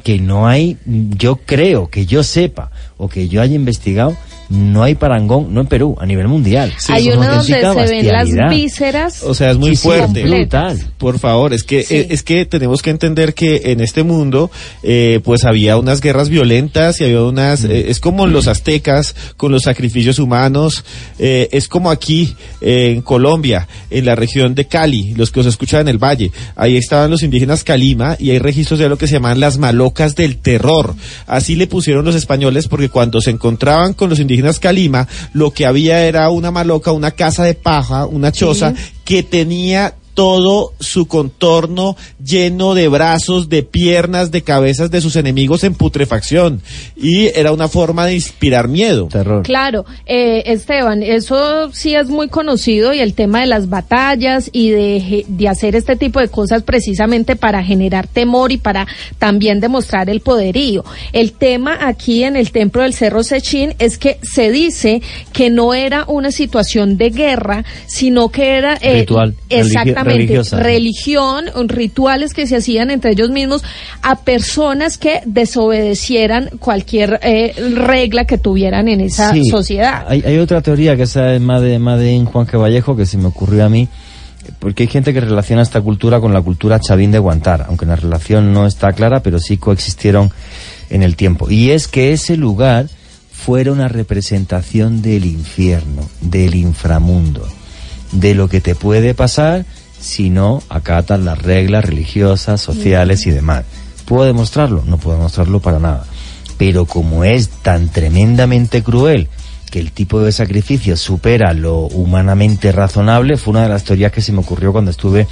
que no hay, yo creo, que yo sepa, o que yo haya investigado, no hay parangón, no en Perú, a nivel mundial. Hay Es uno una donde se ven las vísceras. O sea, es muy Sí, sí, fuerte. brutal. Por favor, es que Sí. es que tenemos que entender que en este mundo eh, pues había unas guerras violentas y había unas Mm. eh, es como en los aztecas con los sacrificios humanos, eh, es como aquí eh, en Colombia, en la región de Cali, los que os escuchan en el valle, ahí estaban los indígenas Calima y hay registros de lo que se llaman las malocas del terror. Así le pusieron los españoles porque cuando se encontraban con los indígenas Calima, lo que había era una maloca, una casa de paja, una choza que tenía todo su contorno lleno de brazos, de piernas, de cabezas de sus enemigos en putrefacción. Y era una forma de inspirar miedo. Terror. Claro, eh, Esteban, eso sí es muy conocido y el tema de las batallas y de, hacer este tipo de cosas precisamente para generar temor y para también demostrar el poderío. El tema aquí en el templo del Cerro Sechín es que se dice que no era una situación de guerra, sino que era eh, Ritual, religi- exactamente religiosa. religión, rituales que se hacían entre ellos mismos a personas que desobedecieran cualquier eh, regla que tuvieran en esa Sí, sociedad. Hay, hay otra teoría que esa es más de, más de Juan G. Vallejo que se me ocurrió a mí, porque hay gente que relaciona esta cultura con la cultura chavín de Guantar, aunque la relación no está clara, pero sí coexistieron en el tiempo. Y es que ese lugar fuera una representación del infierno, del inframundo, de lo que te puede pasar si no acatas las reglas religiosas, sociales y demás. ¿Puedo demostrarlo? No puedo demostrarlo para nada. Pero como es tan tremendamente cruel que el tipo de sacrificio supera lo humanamente razonable, fue una de las teorías que se me ocurrió cuando estuve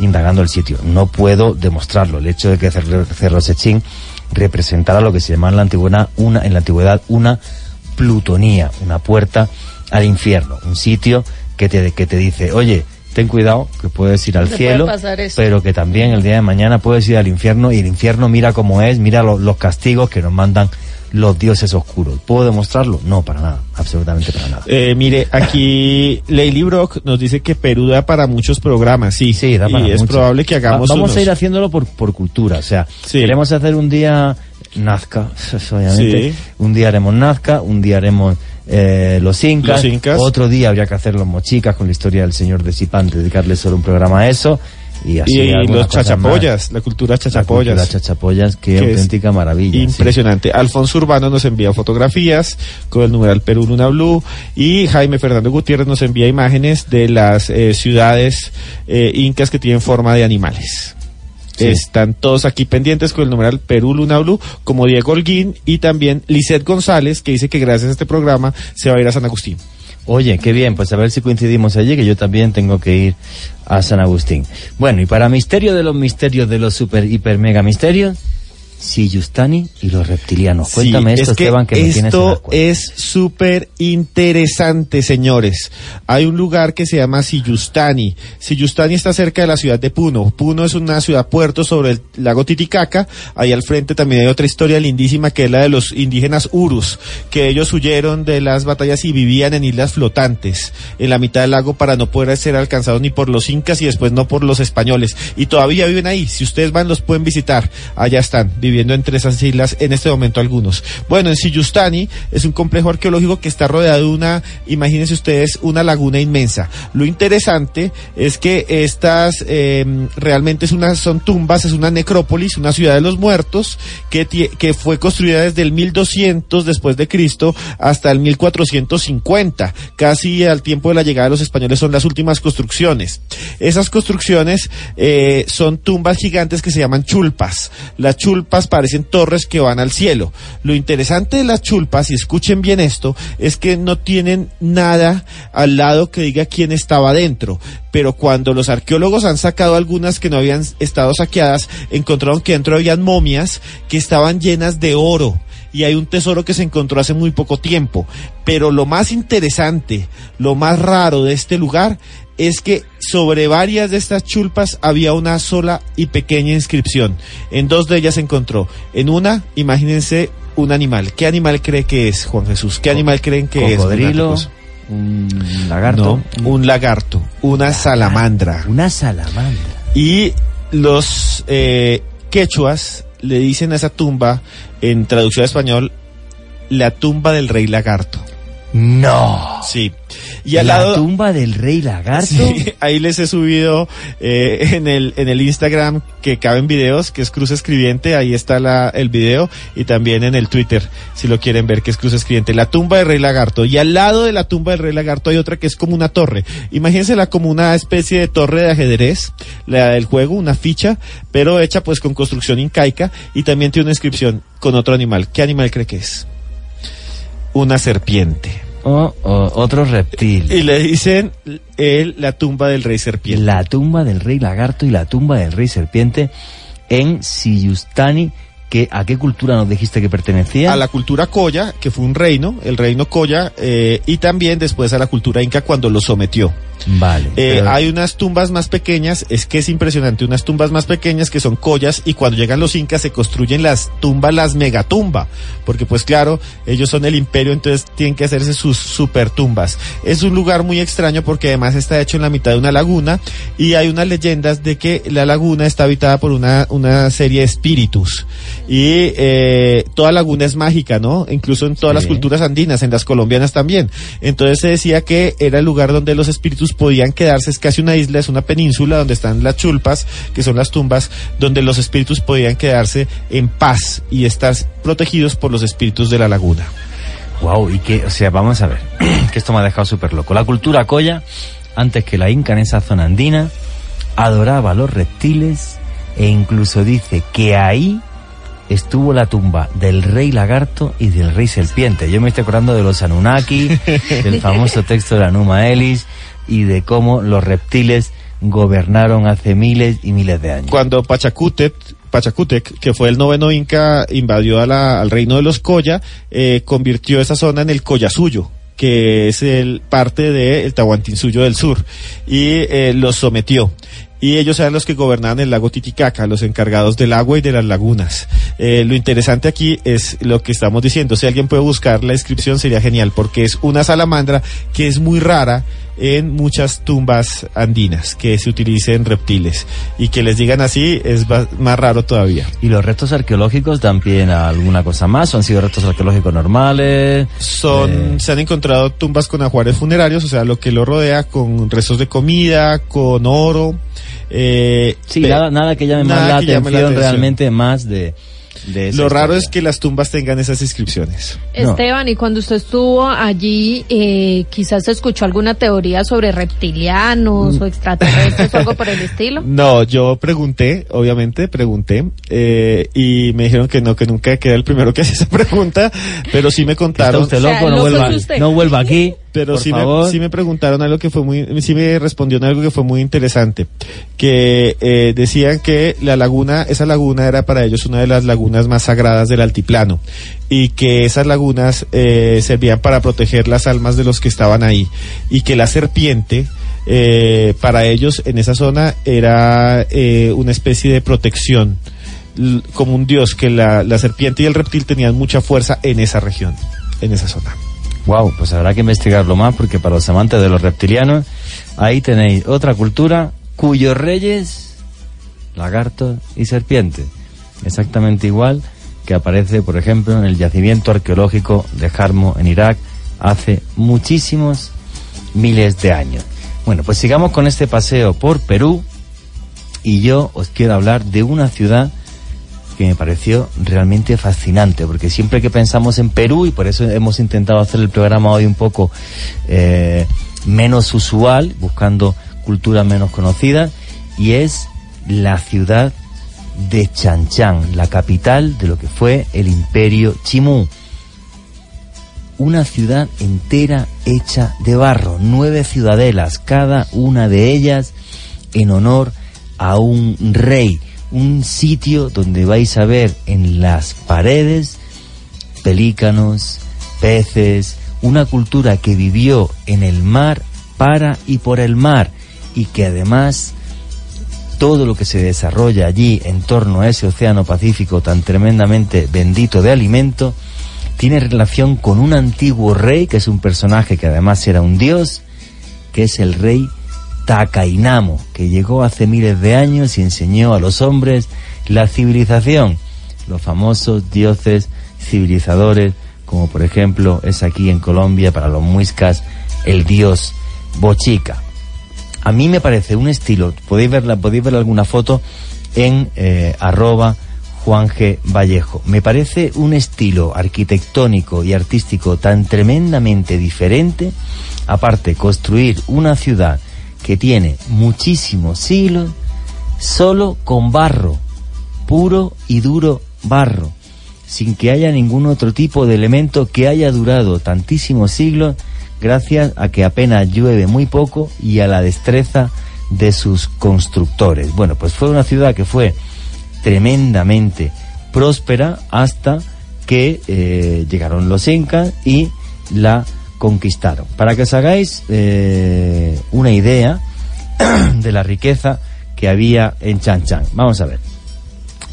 indagando el sitio. No puedo demostrarlo. El hecho de que Cerro, Sechín representara lo que se llamaba en la antigüedad una, en la antigüedad una plutonía, una puerta al infierno, un sitio que te, que te dice, oye, ten cuidado, que puedes ir al Te cielo, pero que también el día de mañana puedes ir al infierno y el infierno mira cómo es, mira lo- los castigos que nos mandan los dioses oscuros. ¿Puedo demostrarlo? No, para nada, absolutamente para nada. Eh, mire, aquí Leili Brock nos dice que Perú da para muchos programas, sí. Sí, da para y es mucho. probable que hagamos Va- Vamos unos. a ir haciéndolo por, por cultura, o sea, Sí. queremos hacer un día Nazca, obviamente. Sí. Un día haremos Nazca, un día haremos eh, los, incas, Los incas. otro día habría que hacer los mochicas con la historia del señor de Zipán, dedicarle solo un programa a eso. Y, así y los chachapollas, la cultura más. La cultura chachapollas, qué que auténtica maravilla. sí. Impresionante. Alfonso Urbano nos envía fotografías con el numeral Perú Luna Blue y Jaime Fernando Gutiérrez nos envía imágenes de las eh, ciudades eh, incas que tienen forma de animales. Sí. Están todos aquí pendientes con el numeral Perú Luna Blue, como Diego Holguín y también Lisette González, que dice que gracias a este programa se va a ir a San Agustín. Oye, qué bien, pues a ver si coincidimos allí, que yo también tengo que ir a San Agustín. Bueno, y para misterio de los misterios de los super, hiper, mega misterios, Siyustani y los reptilianos. Cuéntame Sí, esto, es que Esteban, que me tienes en esto es súper interesante, señores. Hay un lugar que se llama Siyustani. Siyustani está cerca de la ciudad de Puno. Puno es una ciudad puerto sobre el lago Titicaca. Ahí al frente también hay otra historia lindísima que es la de los indígenas Urus, que ellos huyeron de las batallas y vivían en islas flotantes en la mitad del lago para no poder ser alcanzados ni por los incas y después no por los españoles. Y todavía viven ahí. Si ustedes van, los pueden visitar. Allá están, viviendo entre esas islas en este momento algunos. Bueno, en Siyustani es un complejo arqueológico que está rodeado de una, imagínense ustedes, una laguna inmensa. Lo interesante es que estas eh, realmente es una, son tumbas, es una necrópolis, una ciudad de los muertos que, que fue construida desde el 1200 después de Cristo hasta el 1450, casi al tiempo de la llegada de los españoles son las últimas construcciones. Esas construcciones eh, son tumbas gigantes que se llaman chulpas. Las chulpas parecen torres que van al cielo. Lo interesante de las chulpas, y escuchen bien esto, es que no tienen nada al lado que diga quién estaba dentro. Pero cuando los arqueólogos han sacado algunas que no habían estado saqueadas, encontraron que dentro habían momias que estaban llenas de oro y hay un tesoro que se encontró hace muy poco tiempo. Pero lo más interesante, lo más raro de este lugar es que sobre varias de estas chulpas había una sola y pequeña inscripción. En dos de ellas se encontró. En una, imagínense un animal. ¿Qué animal cree que es, Juan Jesús? ¿Qué animal creen que es? Cocodrilo, un lagarto. No, un lagarto, una salamandra. Una salamandra. Y los eh, quechuas le dicen a esa tumba, en traducción a español, la tumba del rey lagarto. No. Sí. Y al la lado... tumba del rey lagarto. Sí, ahí les he subido eh, en, el, en el Instagram que caben videos, que es Cruz Escribiente, ahí está la, el video, y también en el Twitter, si lo quieren ver, que es Cruz Escribiente, la tumba del Rey Lagarto. Y al lado de la tumba del Rey Lagarto hay otra que es como una torre. Imagínensela como una especie de torre de ajedrez, la del juego, una ficha, pero hecha pues con construcción incaica, y también tiene una inscripción con otro animal. ¿Qué animal cree que es? Una serpiente. O, o otro reptil. Y le dicen el, la tumba del Rey Serpiente. La tumba del rey lagarto y la tumba del rey serpiente en Siyustani. Que, ¿A qué cultura nos dijiste que pertenecía? a la cultura Koya, que fue un reino, el reino Koya, eh, y también después a la cultura Inca cuando lo sometió. Vale. Eh, pero- hay unas tumbas más pequeñas, es que es impresionante, unas tumbas más pequeñas que son collas y cuando llegan los incas se construyen las tumbas, las megatumba, porque pues claro, ellos son el imperio, entonces tienen que hacerse sus super tumbas. Es un lugar muy extraño porque además está hecho en la mitad de una laguna y hay unas leyendas de que la laguna está habitada por una, una serie de espíritus y eh, toda laguna es mágica, ¿no? Incluso en todas Sí. las culturas andinas, en las colombianas también. Entonces se decía que era el lugar donde los espíritus podían quedarse, es casi una isla, es una península donde están las chulpas, que son las tumbas, donde los espíritus podían quedarse en paz y estar protegidos por los espíritus de la laguna. Wow, y que, o sea, vamos a ver, que esto me ha dejado súper loco. La cultura coya, antes que la inca en esa zona andina, adoraba a los reptiles e incluso dice que ahí estuvo la tumba del rey lagarto y del rey serpiente. Yo me estoy acordando de los Anunnaki, del famoso texto de la Numa Elis y de cómo los reptiles gobernaron hace miles y miles de años. Cuando Pachacútec, Pachacútec, que fue el noveno inca, invadió a la- al reino de los Coya, eh, convirtió esa zona en el Collasuyo que es el parte del Tahuantinsuyo del sur, y eh, los sometió. Y ellos eran los que gobernaban el lago Titicaca, los encargados del agua y de las lagunas. Eh, lo interesante aquí es lo que estamos diciendo. Si alguien puede buscar la descripción sería genial, porque es una salamandra que es muy rara en muchas tumbas andinas, que se utilicen reptiles. Y que les digan así es más raro todavía. ¿Y los restos arqueológicos dan pie a alguna cosa más? ¿O han sido restos arqueológicos normales? Son, Eh, se han encontrado tumbas con ajuares funerarios, o sea, lo que lo rodea con restos de comida, con oro. Eh, Sí, nada, nada que llame más la atención, la atención. realmente más de, de esa Lo raro historia. es que las tumbas tengan esas inscripciones. No. Esteban, y cuando usted estuvo allí, eh, quizás escuchó alguna teoría sobre reptilianos o extraterrestres o algo por el estilo. No, yo pregunté, obviamente, pregunté, eh, y me dijeron que no, que nunca que era el primero que hacía esa pregunta, pero sí me contaron. usted O sea, loco, no loco vuelva, es usted. no vuelva aquí. Pero por sí favor. me, sí me preguntaron algo que fue muy, sí me respondió algo que fue muy interesante, que eh, decían que la laguna, esa laguna era para ellos una de las lagunas más sagradas del altiplano y que esas lagunas eh, servían para proteger las almas de los que estaban ahí y que la serpiente eh, para ellos en esa zona era eh, una especie de protección como un dios que la, la serpiente y el reptil tenían mucha fuerza en esa región, en esa zona. Wow, pues habrá que investigarlo más porque para los amantes de los reptilianos, ahí tenéis otra cultura cuyos reyes, lagarto y serpiente. Exactamente igual que aparece, por ejemplo, en el yacimiento arqueológico de Jarmo en Irak hace muchísimos miles de años. Bueno, pues sigamos con este paseo por Perú y yo os quiero hablar de una ciudad que me pareció realmente fascinante, porque siempre que pensamos en Perú, y por eso hemos intentado hacer el programa hoy un poco eh, menos usual, buscando culturas menos conocidas, y es la ciudad de Chanchán, la capital de lo que fue el imperio Chimú. Una ciudad entera hecha de barro, nueve ciudadelas, cada una de ellas en honor a un rey, un sitio donde vais a ver en las paredes pelícanos, peces, una cultura que vivió en el mar, para y por el mar, y que además todo lo que se desarrolla allí en torno a ese océano Pacífico tan tremendamente bendito de alimento, tiene relación con un antiguo rey, que es un personaje que además era un dios, que es el rey Takainamo, que llegó hace miles de años y enseñó a los hombres la civilización, los famosos dioses civilizadores, como por ejemplo es aquí en Colombia para los muiscas el dios Bochica. A mí me parece un estilo, podéis verla, podéis ver alguna foto en eh, arroba Juan G. Vallejo. Me parece un estilo arquitectónico y artístico tan tremendamente diferente. Aparte, construir una ciudad que tiene muchísimos siglos solo con barro, puro y duro barro, sin que haya ningún otro tipo de elemento que haya durado tantísimos siglos gracias a que apenas llueve muy poco y a la destreza de sus constructores. Bueno, pues fue una ciudad que fue tremendamente próspera hasta que eh, llegaron los incas y la conquistaron. Para que os hagáis eh, una idea de la riqueza que había en Chan Chan. Vamos a ver.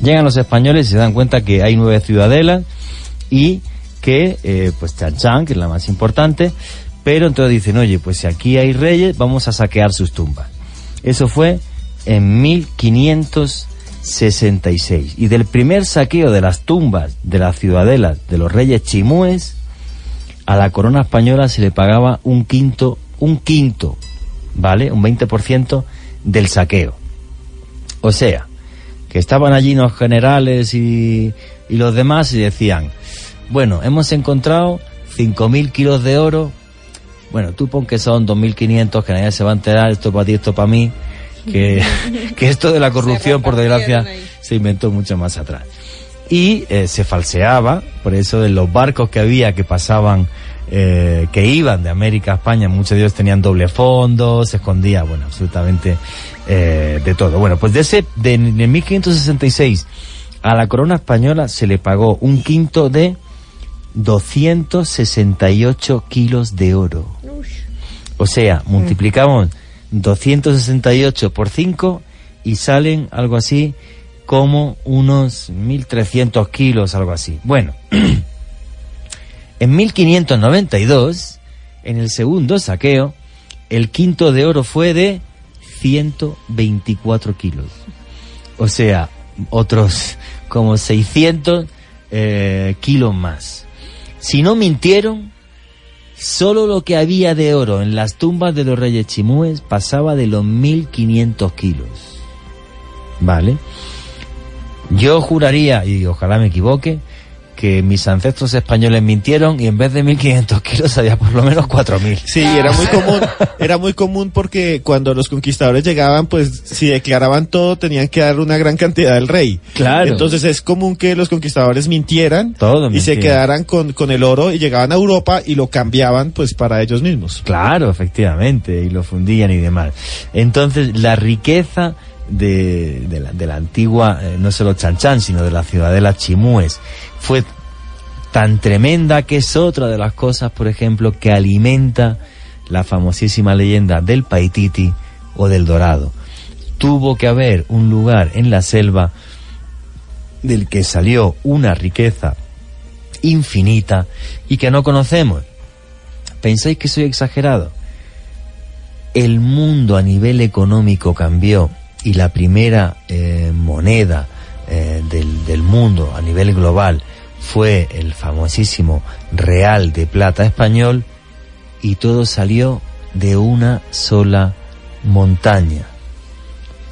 Llegan los españoles y se dan cuenta que hay nueve ciudadelas y que, eh, pues Chan Chan, que es la más importante, pero entonces dicen, oye, pues si aquí hay reyes, vamos a saquear sus tumbas. Eso fue en 1566. Y del primer saqueo de las tumbas de la ciudadela de los reyes chimúes, a la corona española se le pagaba un quinto, un quinto, ¿vale? Un 20% del saqueo. O sea, que estaban allí los generales y, y los demás y decían, bueno, hemos encontrado 5.000 kilos de oro, bueno, tú pon que son 2.500, que nadie se va a enterar, esto para ti, esto para mí, que, que esto de la corrupción, por desgracia, se inventó mucho más atrás. Y eh, se falseaba, por eso de los barcos que había que pasaban, eh, que iban de América a España, muchos de ellos tenían doble fondo, se escondía, bueno, absolutamente eh, de todo. Bueno, pues de ese, de, en 1566 a la corona española se le pagó un quinto de 268 kilos de oro. O sea, multiplicamos 268 por 5 y salen algo así como unos 1.300 kilos, algo así. Bueno, en 1592, en el segundo saqueo, el quinto de oro fue de 124 kilos. O sea, otros como 600 eh, kilos más. Si no mintieron, solo lo que había de oro en las tumbas de los reyes chimúes pasaba de los 1500 kilos. ¿Vale? Yo juraría, y ojalá me equivoque, que mis ancestros españoles mintieron y en vez de 1500 kilos había por lo menos 4000. Sí, era muy común, era muy común porque cuando los conquistadores llegaban, pues si declaraban todo tenían que dar una gran cantidad al rey. Claro. Entonces es común que los conquistadores mintieran Todo y se quedaran con, con el oro y llegaban a Europa y lo cambiaban pues para ellos mismos. Claro, efectivamente, y lo fundían y demás. Entonces, la riqueza de, de la, de la antigua, eh, no solo Chanchán, sino de la ciudadela Chimúes, fue tan tremenda que es otra de las cosas, por ejemplo, que alimenta la famosísima leyenda del Paititi o del Dorado. Tuvo que haber un lugar en la selva del que salió una riqueza infinita y que no conocemos. ¿Pensáis que soy exagerado? El mundo a nivel económico cambió y la primera eh, moneda eh, del, del mundo a nivel global fue el famosísimo Real de Plata español y todo salió de una sola montaña.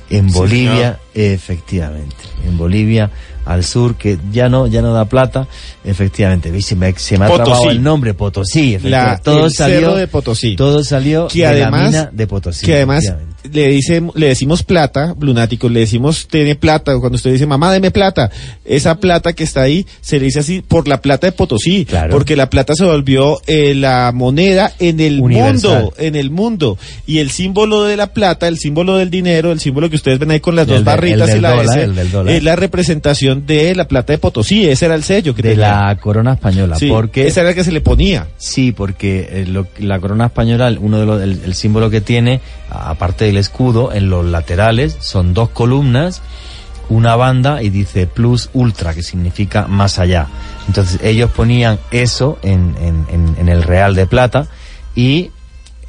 En Sí, Bolivia, efectivamente, en Bolivia al sur que ya no ya no da plata, efectivamente, se me, se me ha trabado el nombre Potosí, La, todo el salió cerro de Potosí. todo salió que de además, la mina de Potosí. que además. Le dice, le decimos plata, lunáticos, le decimos tiene plata, cuando usted dice mamá deme plata, esa plata que está ahí se le dice así por la plata de Potosí, Claro. porque la plata se volvió eh, la moneda en el Universal. mundo, en el mundo, y el símbolo de la plata, el símbolo del dinero, el símbolo que ustedes ven ahí con las El dos de- barritas y la dólar, S, el del dólar. es la representación de la plata de Potosí, ese era el sello que de tenía. la corona española. Sí, porque esa era la que se le ponía. Sí, porque eh, lo- la corona española, uno de los, el, el símbolo que tiene, aparte del escudo, en los laterales son dos columnas, una banda y dice plus ultra, que significa más allá. Entonces ellos ponían eso en, en- en- en el real de plata y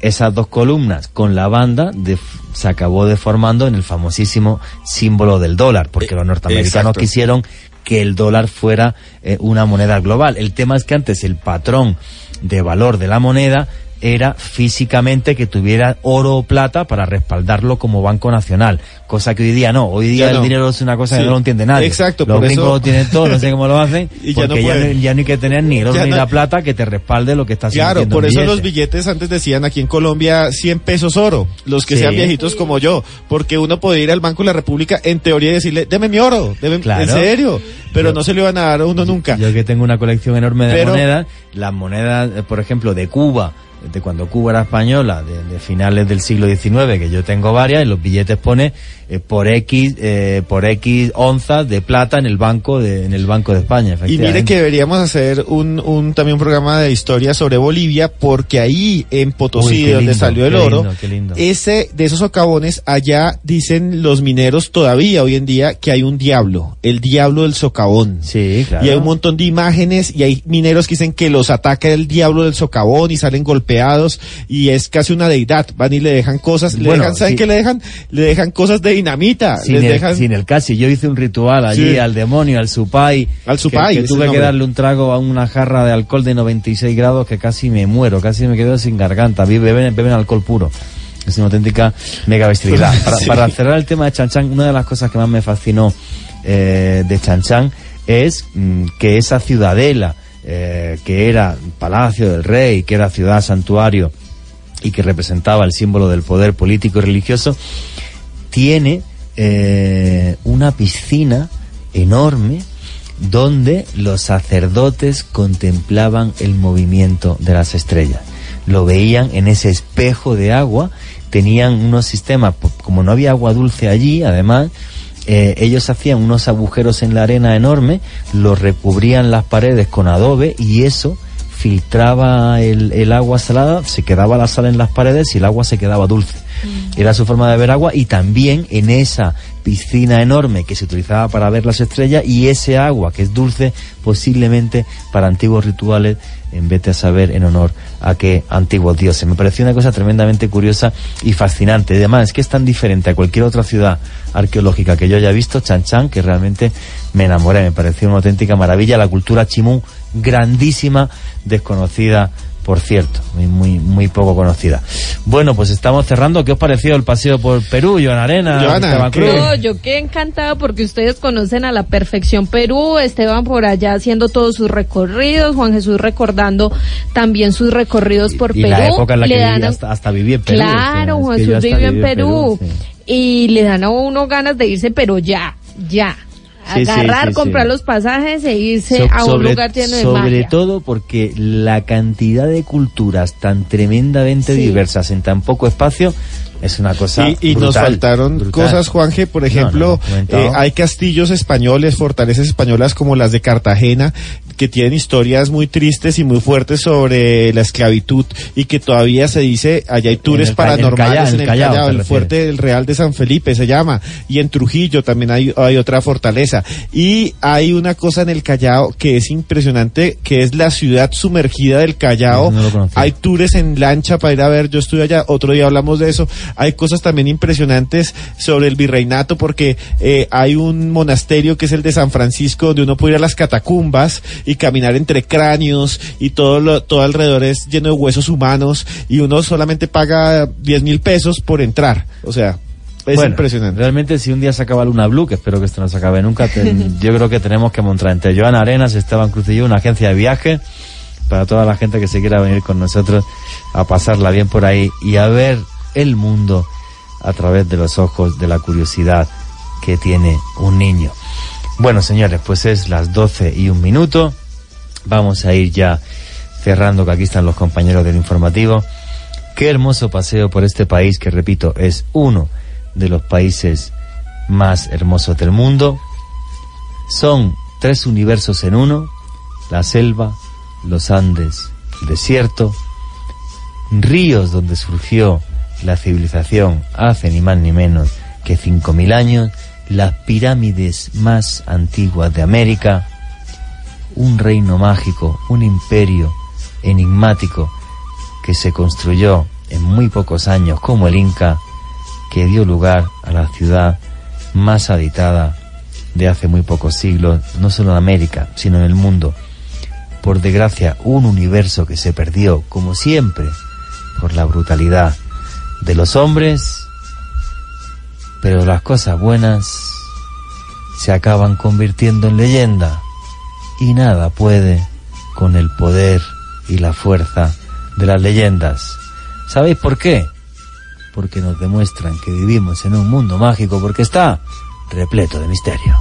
esas dos columnas con la banda de- se acabó deformando en el famosísimo símbolo del dólar, porque los norteamericanos exacto. quisieron que el dólar fuera eh, una moneda global. El tema es que antes el patrón de valor de la moneda era físicamente que tuviera oro o plata para respaldarlo como banco nacional, cosa que hoy día no. Hoy día Ya el no. dinero es una cosa Sí. que no lo entiende nadie. Exacto, Los por gringos eso- lo tienen todo, no sé cómo lo hacen, Y porque ya, no, pueden. ya no hay que tener ni el oro ni no- la plata que te respalde lo que estás Claro, invirtiendo por eso los billetes. antes decían aquí en Colombia 100 pesos oro, los que Sí. sean viejitos como yo, porque uno podía ir al Banco de la República en teoría y decirle, deme mi oro, deme, Claro. en serio, pero Yo- no se le van a dar a uno nunca. Yo que tengo una colección enorme de Pero- monedas, las monedas, eh, por ejemplo, de Cuba, de cuando Cuba era española, de, de finales del siglo XIX, que yo tengo varias, y los billetes pone eh, por X, eh, por X onzas de plata en el banco de, en el banco de España. Y mire que deberíamos hacer un, un también un programa de historia sobre Bolivia, porque ahí en Potosí, Uy, donde salió el oro, lindo, qué lindo. ese de esos socavones, allá dicen los mineros todavía hoy en día que hay un diablo, el diablo del socavón. Sí, claro. Y hay un montón de imágenes y hay mineros que dicen que los ataca el diablo del socavón y salen golpeados y es casi una deidad. Van y le dejan cosas, le Bueno, dejan, ¿saben sí. qué le dejan? Le dejan cosas de dinamita. sin les el, dejan... sin el casi. Yo hice un ritual allí Sí. al demonio, al supay. Al que- supay, Que, tuve que darle un trago a una jarra de alcohol de 96 grados que casi me muero, casi me quedo sin garganta. Beben, beben alcohol puro. Es una auténtica mega bestialidad. Para, Sí. para cerrar el tema de Chan Chan, una de las cosas que más me fascinó eh, de Chan Chan es mm, que esa ciudadela, eh, que era Palacio del Rey, que era ciudad santuario y que representaba el símbolo del poder político y religioso, tiene eh, una piscina enorme donde los sacerdotes contemplaban el movimiento de las estrellas. Lo veían en ese espejo de agua, tenían unos sistemas, po- como no había agua dulce allí, además, eh, ellos hacían unos agujeros en la arena enorme, los recubrían las paredes con adobe y eso filtraba el, el agua salada, se quedaba la sal en las paredes y el agua se quedaba dulce. Era su forma de ver agua y también en esa piscina enorme que se utilizaba para ver las estrellas y ese agua que es dulce posiblemente para antiguos rituales en vez de saber en honor a qué antiguos dioses. Me pareció una cosa tremendamente curiosa y fascinante. Además es que es tan diferente a cualquier otra ciudad arqueológica que yo haya visto, Chan Chan, que realmente me enamoré, me pareció una auténtica maravilla. La cultura chimú, grandísima, desconocida por cierto, muy, muy, muy poco conocida. Bueno, pues estamos cerrando. ¿Qué os pareció el paseo por Perú, Joan Arena? Joana, ¿qué? No, yo quedé encantada porque ustedes conocen a la perfección Perú, Esteban por allá haciendo todos sus recorridos, Juan Jesús recordando también sus recorridos por y Perú. la época en la que Le viví, dan hasta, hasta viví en Perú. Claro, o sea, Juan que Jesús vivió en Perú. sí. Y le dan a uno ganas de irse, pero ya, ya. Agarrar, sí, sí. comprar los pasajes e irse So- a un lugar lleno de sobre magia. todo porque la cantidad de culturas tan tremendamente Sí. diversas en tan poco espacio es una cosa Y, y nos faltaron brutal. cosas, Juanje, por ejemplo, no, eh, hay castillos españoles, fortalezas españolas como las de Cartagena, que tienen historias muy tristes y muy fuertes sobre la esclavitud y que todavía se dice, allá hay tours En el Ca- en el paranormales Callao, en el Callao, el refieres. fuerte del Real de San Felipe se llama, y en Trujillo también hay, hay otra fortaleza. Y hay una cosa en el Callao que es impresionante, que es la ciudad sumergida del Callao. No hay tours en lancha para ir a ver, yo estuve allá, otro día hablamos de eso, hay cosas también impresionantes sobre el virreinato porque eh, hay un monasterio que es el de San Francisco donde uno puede ir a las catacumbas y caminar entre cráneos y todo, lo, todo alrededor es lleno de huesos humanos y uno solamente paga 10 mil pesos por entrar, o sea, es Bueno, impresionante. Realmente, si un día se acaba Luna Blue, que espero que esto no se acabe nunca, ten- yo creo que tenemos que montar entre Joana Arenas, Esteban Cruz y yo una agencia de viaje para toda la gente que se quiera venir con nosotros a pasarla bien por ahí y a ver el mundo a través de los ojos de la curiosidad que tiene un niño. Bueno, señores, pues es las 12 y un minuto. Vamos a ir ya cerrando, que aquí están los compañeros del informativo. Qué hermoso paseo por este país que, repito, es uno de los países más hermosos del mundo. Son tres universos en uno, la selva, los Andes, el desierto, ríos donde surgió la civilización hace ni más ni menos que 5.000 años, las pirámides más antiguas de América, un reino mágico, un imperio enigmático que se construyó en muy pocos años como el Inca, que dio lugar a la ciudad más habitada de hace muy pocos siglos, no solo en América, sino en el mundo. Por desgracia, un universo que se perdió, como siempre, por la brutalidad de los hombres, pero las cosas buenas se acaban convirtiendo en leyenda y nada puede con el poder y la fuerza de las leyendas. ¿Sabéis por qué? Porque nos demuestran que vivimos en un mundo mágico porque está repleto de misterio.